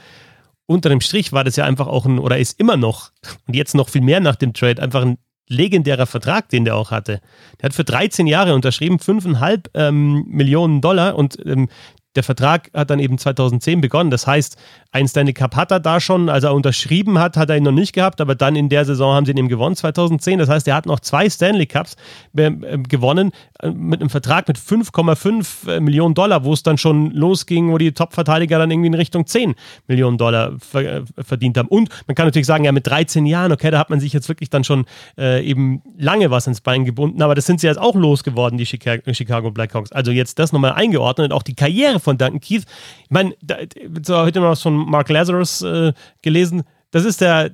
unter dem Strich war das ja einfach auch ein, oder ist immer noch, und jetzt noch viel mehr nach dem Trade, einfach ein legendärer Vertrag, den der auch hatte. Der hat für 13 Jahre unterschrieben, 5,5 ähm, Millionen Dollar und ähm, der Vertrag hat dann eben 2010 begonnen. Das heißt, ein Stanley Cup hat er da schon, als er unterschrieben hat, hat er ihn noch nicht gehabt, aber dann in der Saison haben sie ihn eben gewonnen, 2010. Das heißt, er hat noch zwei Stanley Cups äh, gewonnen äh, mit einem Vertrag mit 5,5 äh, Millionen Dollar, wo es dann schon losging, wo die Top-Verteidiger dann irgendwie in Richtung 10 Millionen Dollar verdient haben. Und man kann natürlich sagen, ja, mit 13 Jahren, okay, da hat man sich jetzt wirklich dann schon äh, eben lange was ins Bein gebunden, aber das sind sie jetzt auch losgeworden, die Chicago Blackhawks. Also jetzt das nochmal eingeordnet auch die Karriere von Duncan Keith. Ich meine, da, so heute noch was von Mark Lazarus äh, gelesen. Das ist der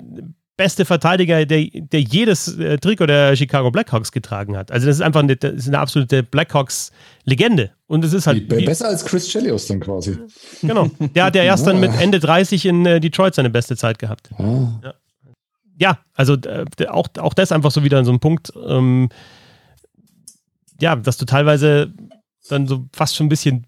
beste Verteidiger, der, der jedes äh, Trikot der Chicago Blackhawks getragen hat. Also das ist einfach eine, ist eine absolute Blackhawks-Legende. Und es ist halt. Wie, besser als Chris Chelios dann quasi. Genau. Der hat ja erst dann mit Ende 30 in äh, Detroit seine beste Zeit gehabt. Ah. Ja. ja. also äh, auch, auch das einfach so wieder so ein Punkt. Ähm, ja, dass du teilweise dann so fast schon ein bisschen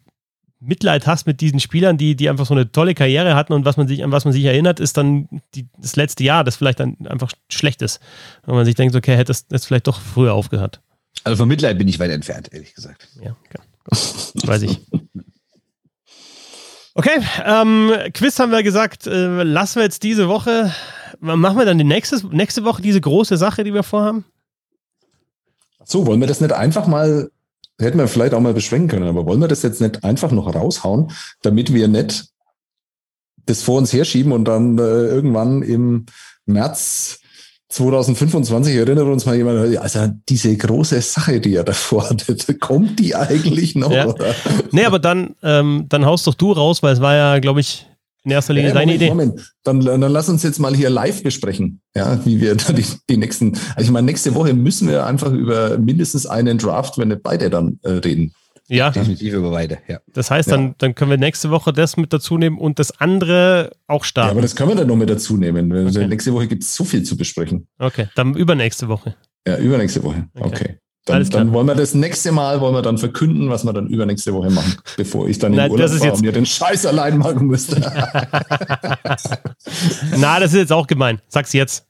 Mitleid hast mit diesen Spielern, die, die einfach so eine tolle Karriere hatten und was man sich, an was man sich erinnert, ist dann die, das letzte Jahr, das vielleicht dann einfach schlecht ist. Und man sich denkt, okay, hätte es vielleicht doch früher aufgehört. Also von Mitleid bin ich weit entfernt, ehrlich gesagt. Ja, okay. weiß ich. Okay, ähm, Quiz haben wir gesagt, äh, lassen wir jetzt diese Woche. Machen wir dann die nächste, nächste Woche diese große Sache, die wir vorhaben? So, wollen wir das nicht einfach mal hätten wir vielleicht auch mal beschränken können, aber wollen wir das jetzt nicht einfach noch raushauen, damit wir nicht das vor uns herschieben und dann äh, irgendwann im März 2025 erinnert uns mal jemand, also diese große Sache, die er davor hatte, kommt die eigentlich noch? Ja. Oder? Nee, aber dann, ähm, dann haust doch du raus, weil es war ja, glaube ich, in erster Linie ja, deine Idee. Moment. Dann, dann lass uns jetzt mal hier live besprechen, ja, wie wir da die, die nächsten, also ich meine, nächste Woche müssen wir einfach über mindestens einen Draft, wenn nicht beide dann äh, reden. Ja. Definitiv über beide, ja. Das heißt, dann, ja. dann können wir nächste Woche das mit dazu nehmen und das andere auch starten. Ja, aber das können wir dann noch mit dazu nehmen. Okay. Nächste Woche gibt es so viel zu besprechen. Okay, dann übernächste Woche. Ja, übernächste Woche. Okay. okay. Dann, dann, wollen wir das nächste Mal wollen wir dann verkünden, was wir dann übernächste Woche machen, bevor ich dann in Nein, Urlaub fahre und mir den Scheiß allein machen müsste. Na, das ist jetzt auch gemein. Sag's jetzt.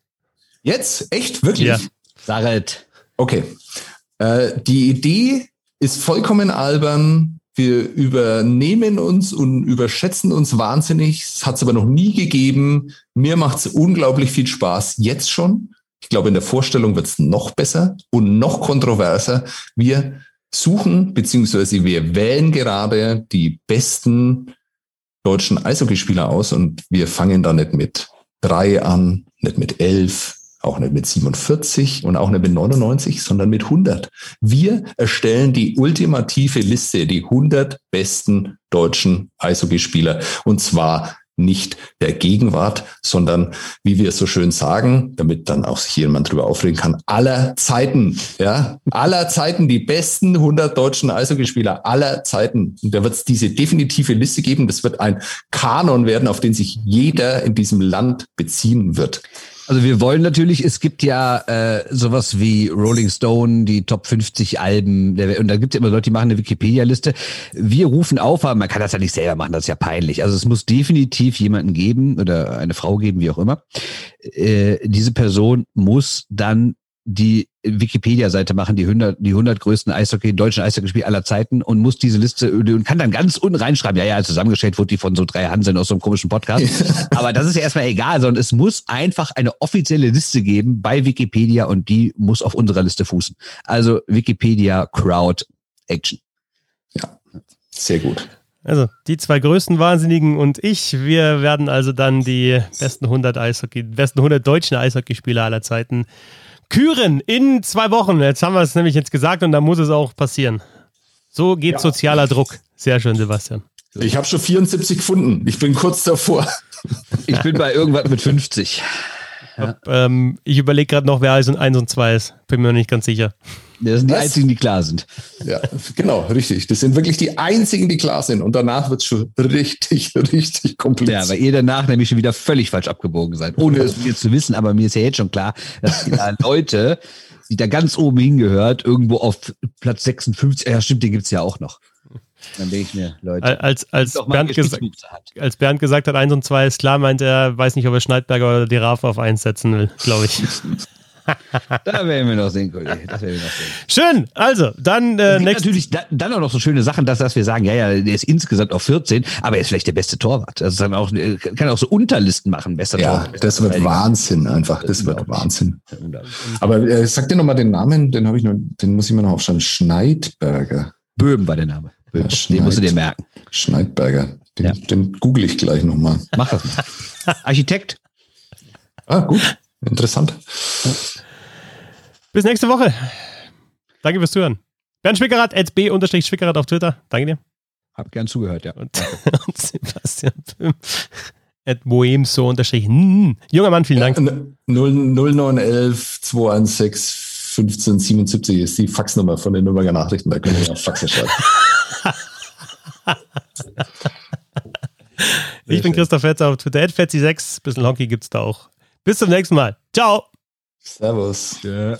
Jetzt? Echt? Wirklich? Ja. Sag halt. Okay. Äh, die Idee ist vollkommen albern. Wir übernehmen uns und überschätzen uns wahnsinnig. Es hat es aber noch nie gegeben. Mir macht es unglaublich viel Spaß, jetzt schon. Ich glaube, in der Vorstellung wird es noch besser und noch kontroverser. Wir suchen beziehungsweise wir wählen gerade die besten deutschen Eishockeyspieler aus und wir fangen da nicht mit drei an, nicht mit elf, auch nicht mit 47 und auch nicht mit 99, sondern mit 100. Wir erstellen die ultimative Liste, die 100 besten deutschen Eishockeyspieler und zwar nicht der Gegenwart, sondern wie wir es so schön sagen, damit dann auch sich jemand drüber aufregen kann, aller Zeiten, ja, aller Zeiten die besten 100 deutschen Eishockeyspieler aller Zeiten. Und da wird es diese definitive Liste geben. Das wird ein Kanon werden, auf den sich jeder in diesem Land beziehen wird. Also wir wollen natürlich, es gibt ja äh, sowas wie Rolling Stone, die Top 50 Alben, und da gibt es immer Leute, die machen eine Wikipedia-Liste. Wir rufen auf, aber man kann das ja nicht selber machen, das ist ja peinlich. Also es muss definitiv jemanden geben oder eine Frau geben, wie auch immer. Äh, diese Person muss dann die Wikipedia-Seite machen, die 100, die 100 größten Eishockey, deutschen Eishockeyspiele aller Zeiten und muss diese Liste und kann dann ganz unten reinschreiben, ja, ja, zusammengestellt wurde die von so drei Hanseln aus so einem komischen Podcast. Aber das ist ja erstmal egal, sondern es muss einfach eine offizielle Liste geben bei Wikipedia und die muss auf unserer Liste fußen. Also Wikipedia Crowd Action. Ja, sehr gut. Also die zwei größten Wahnsinnigen und ich, wir werden also dann die besten 100 Eishockey, besten 100 deutschen Eishockeyspieler aller Zeiten küren in zwei Wochen. Jetzt haben wir es nämlich jetzt gesagt und da muss es auch passieren. So geht ja. sozialer Druck. Sehr schön, Sebastian. Ich habe schon 74 gefunden. Ich bin kurz davor. Ich bin bei irgendwas mit 50. Ja. Ähm, ich überlege gerade noch, wer 1 und 2 ist. Bin mir noch nicht ganz sicher. Das sind die Was? einzigen, die klar sind. Ja, genau, richtig. Das sind wirklich die einzigen, die klar sind. Und danach wird es schon richtig, richtig kompliziert. Ja, weil ihr danach nämlich schon wieder völlig falsch abgebogen seid, ohne es mir zu wissen. Aber mir ist ja jetzt schon klar, dass da Leute, die da ganz oben hingehört, irgendwo auf Platz 56, ja stimmt, den gibt es ja auch noch. Dann denke ich mir, Leute. Als, als, Bernd gesagt, als Bernd gesagt hat, 1 und 2 ist klar, meint er, weiß nicht, ob er Schneidberger oder die Rafe auf 1 setzen will, glaube ich. da werden wir noch sehen, Kollege. Das werden wir noch sehen. Schön, also, dann äh, natürlich da, dann auch noch so schöne Sachen, dass, dass wir sagen, ja, ja, der ist insgesamt auf 14, aber er ist vielleicht der beste Torwart. Also dann auch, kann auch so Unterlisten machen, bester ja, Torwart. Ja, das wird Wahnsinn einfach. Das wird Wahnsinn. Aber äh, sag dir nochmal den Namen, den habe ich noch, den muss ich mir noch aufschreiben. Schneidberger. Böhm war der Name. Ja, den musst du dir merken. Schneidberger. Den, ja. den google ich gleich nochmal. Mach das mal. Architekt. Ah, gut. Interessant. Bis nächste Woche. Danke fürs Zuhören. Bernd Schwickerath, at b-schwickerath auf Twitter. Danke dir. Hab gern zugehört, ja. Und, und Sebastian Böhm, at bohemso unterstrich. Junger Mann, vielen Dank. 0911 216 1577 ist die Faxnummer von den Nürnberger Nachrichten. Da können wir auf Faxe schreiben. ich bin Christoph Fetzer auf Twitter. Fetzi6. Bisschen Honky gibt's da auch. Bis zum nächsten Mal. Ciao. Servus. Ja.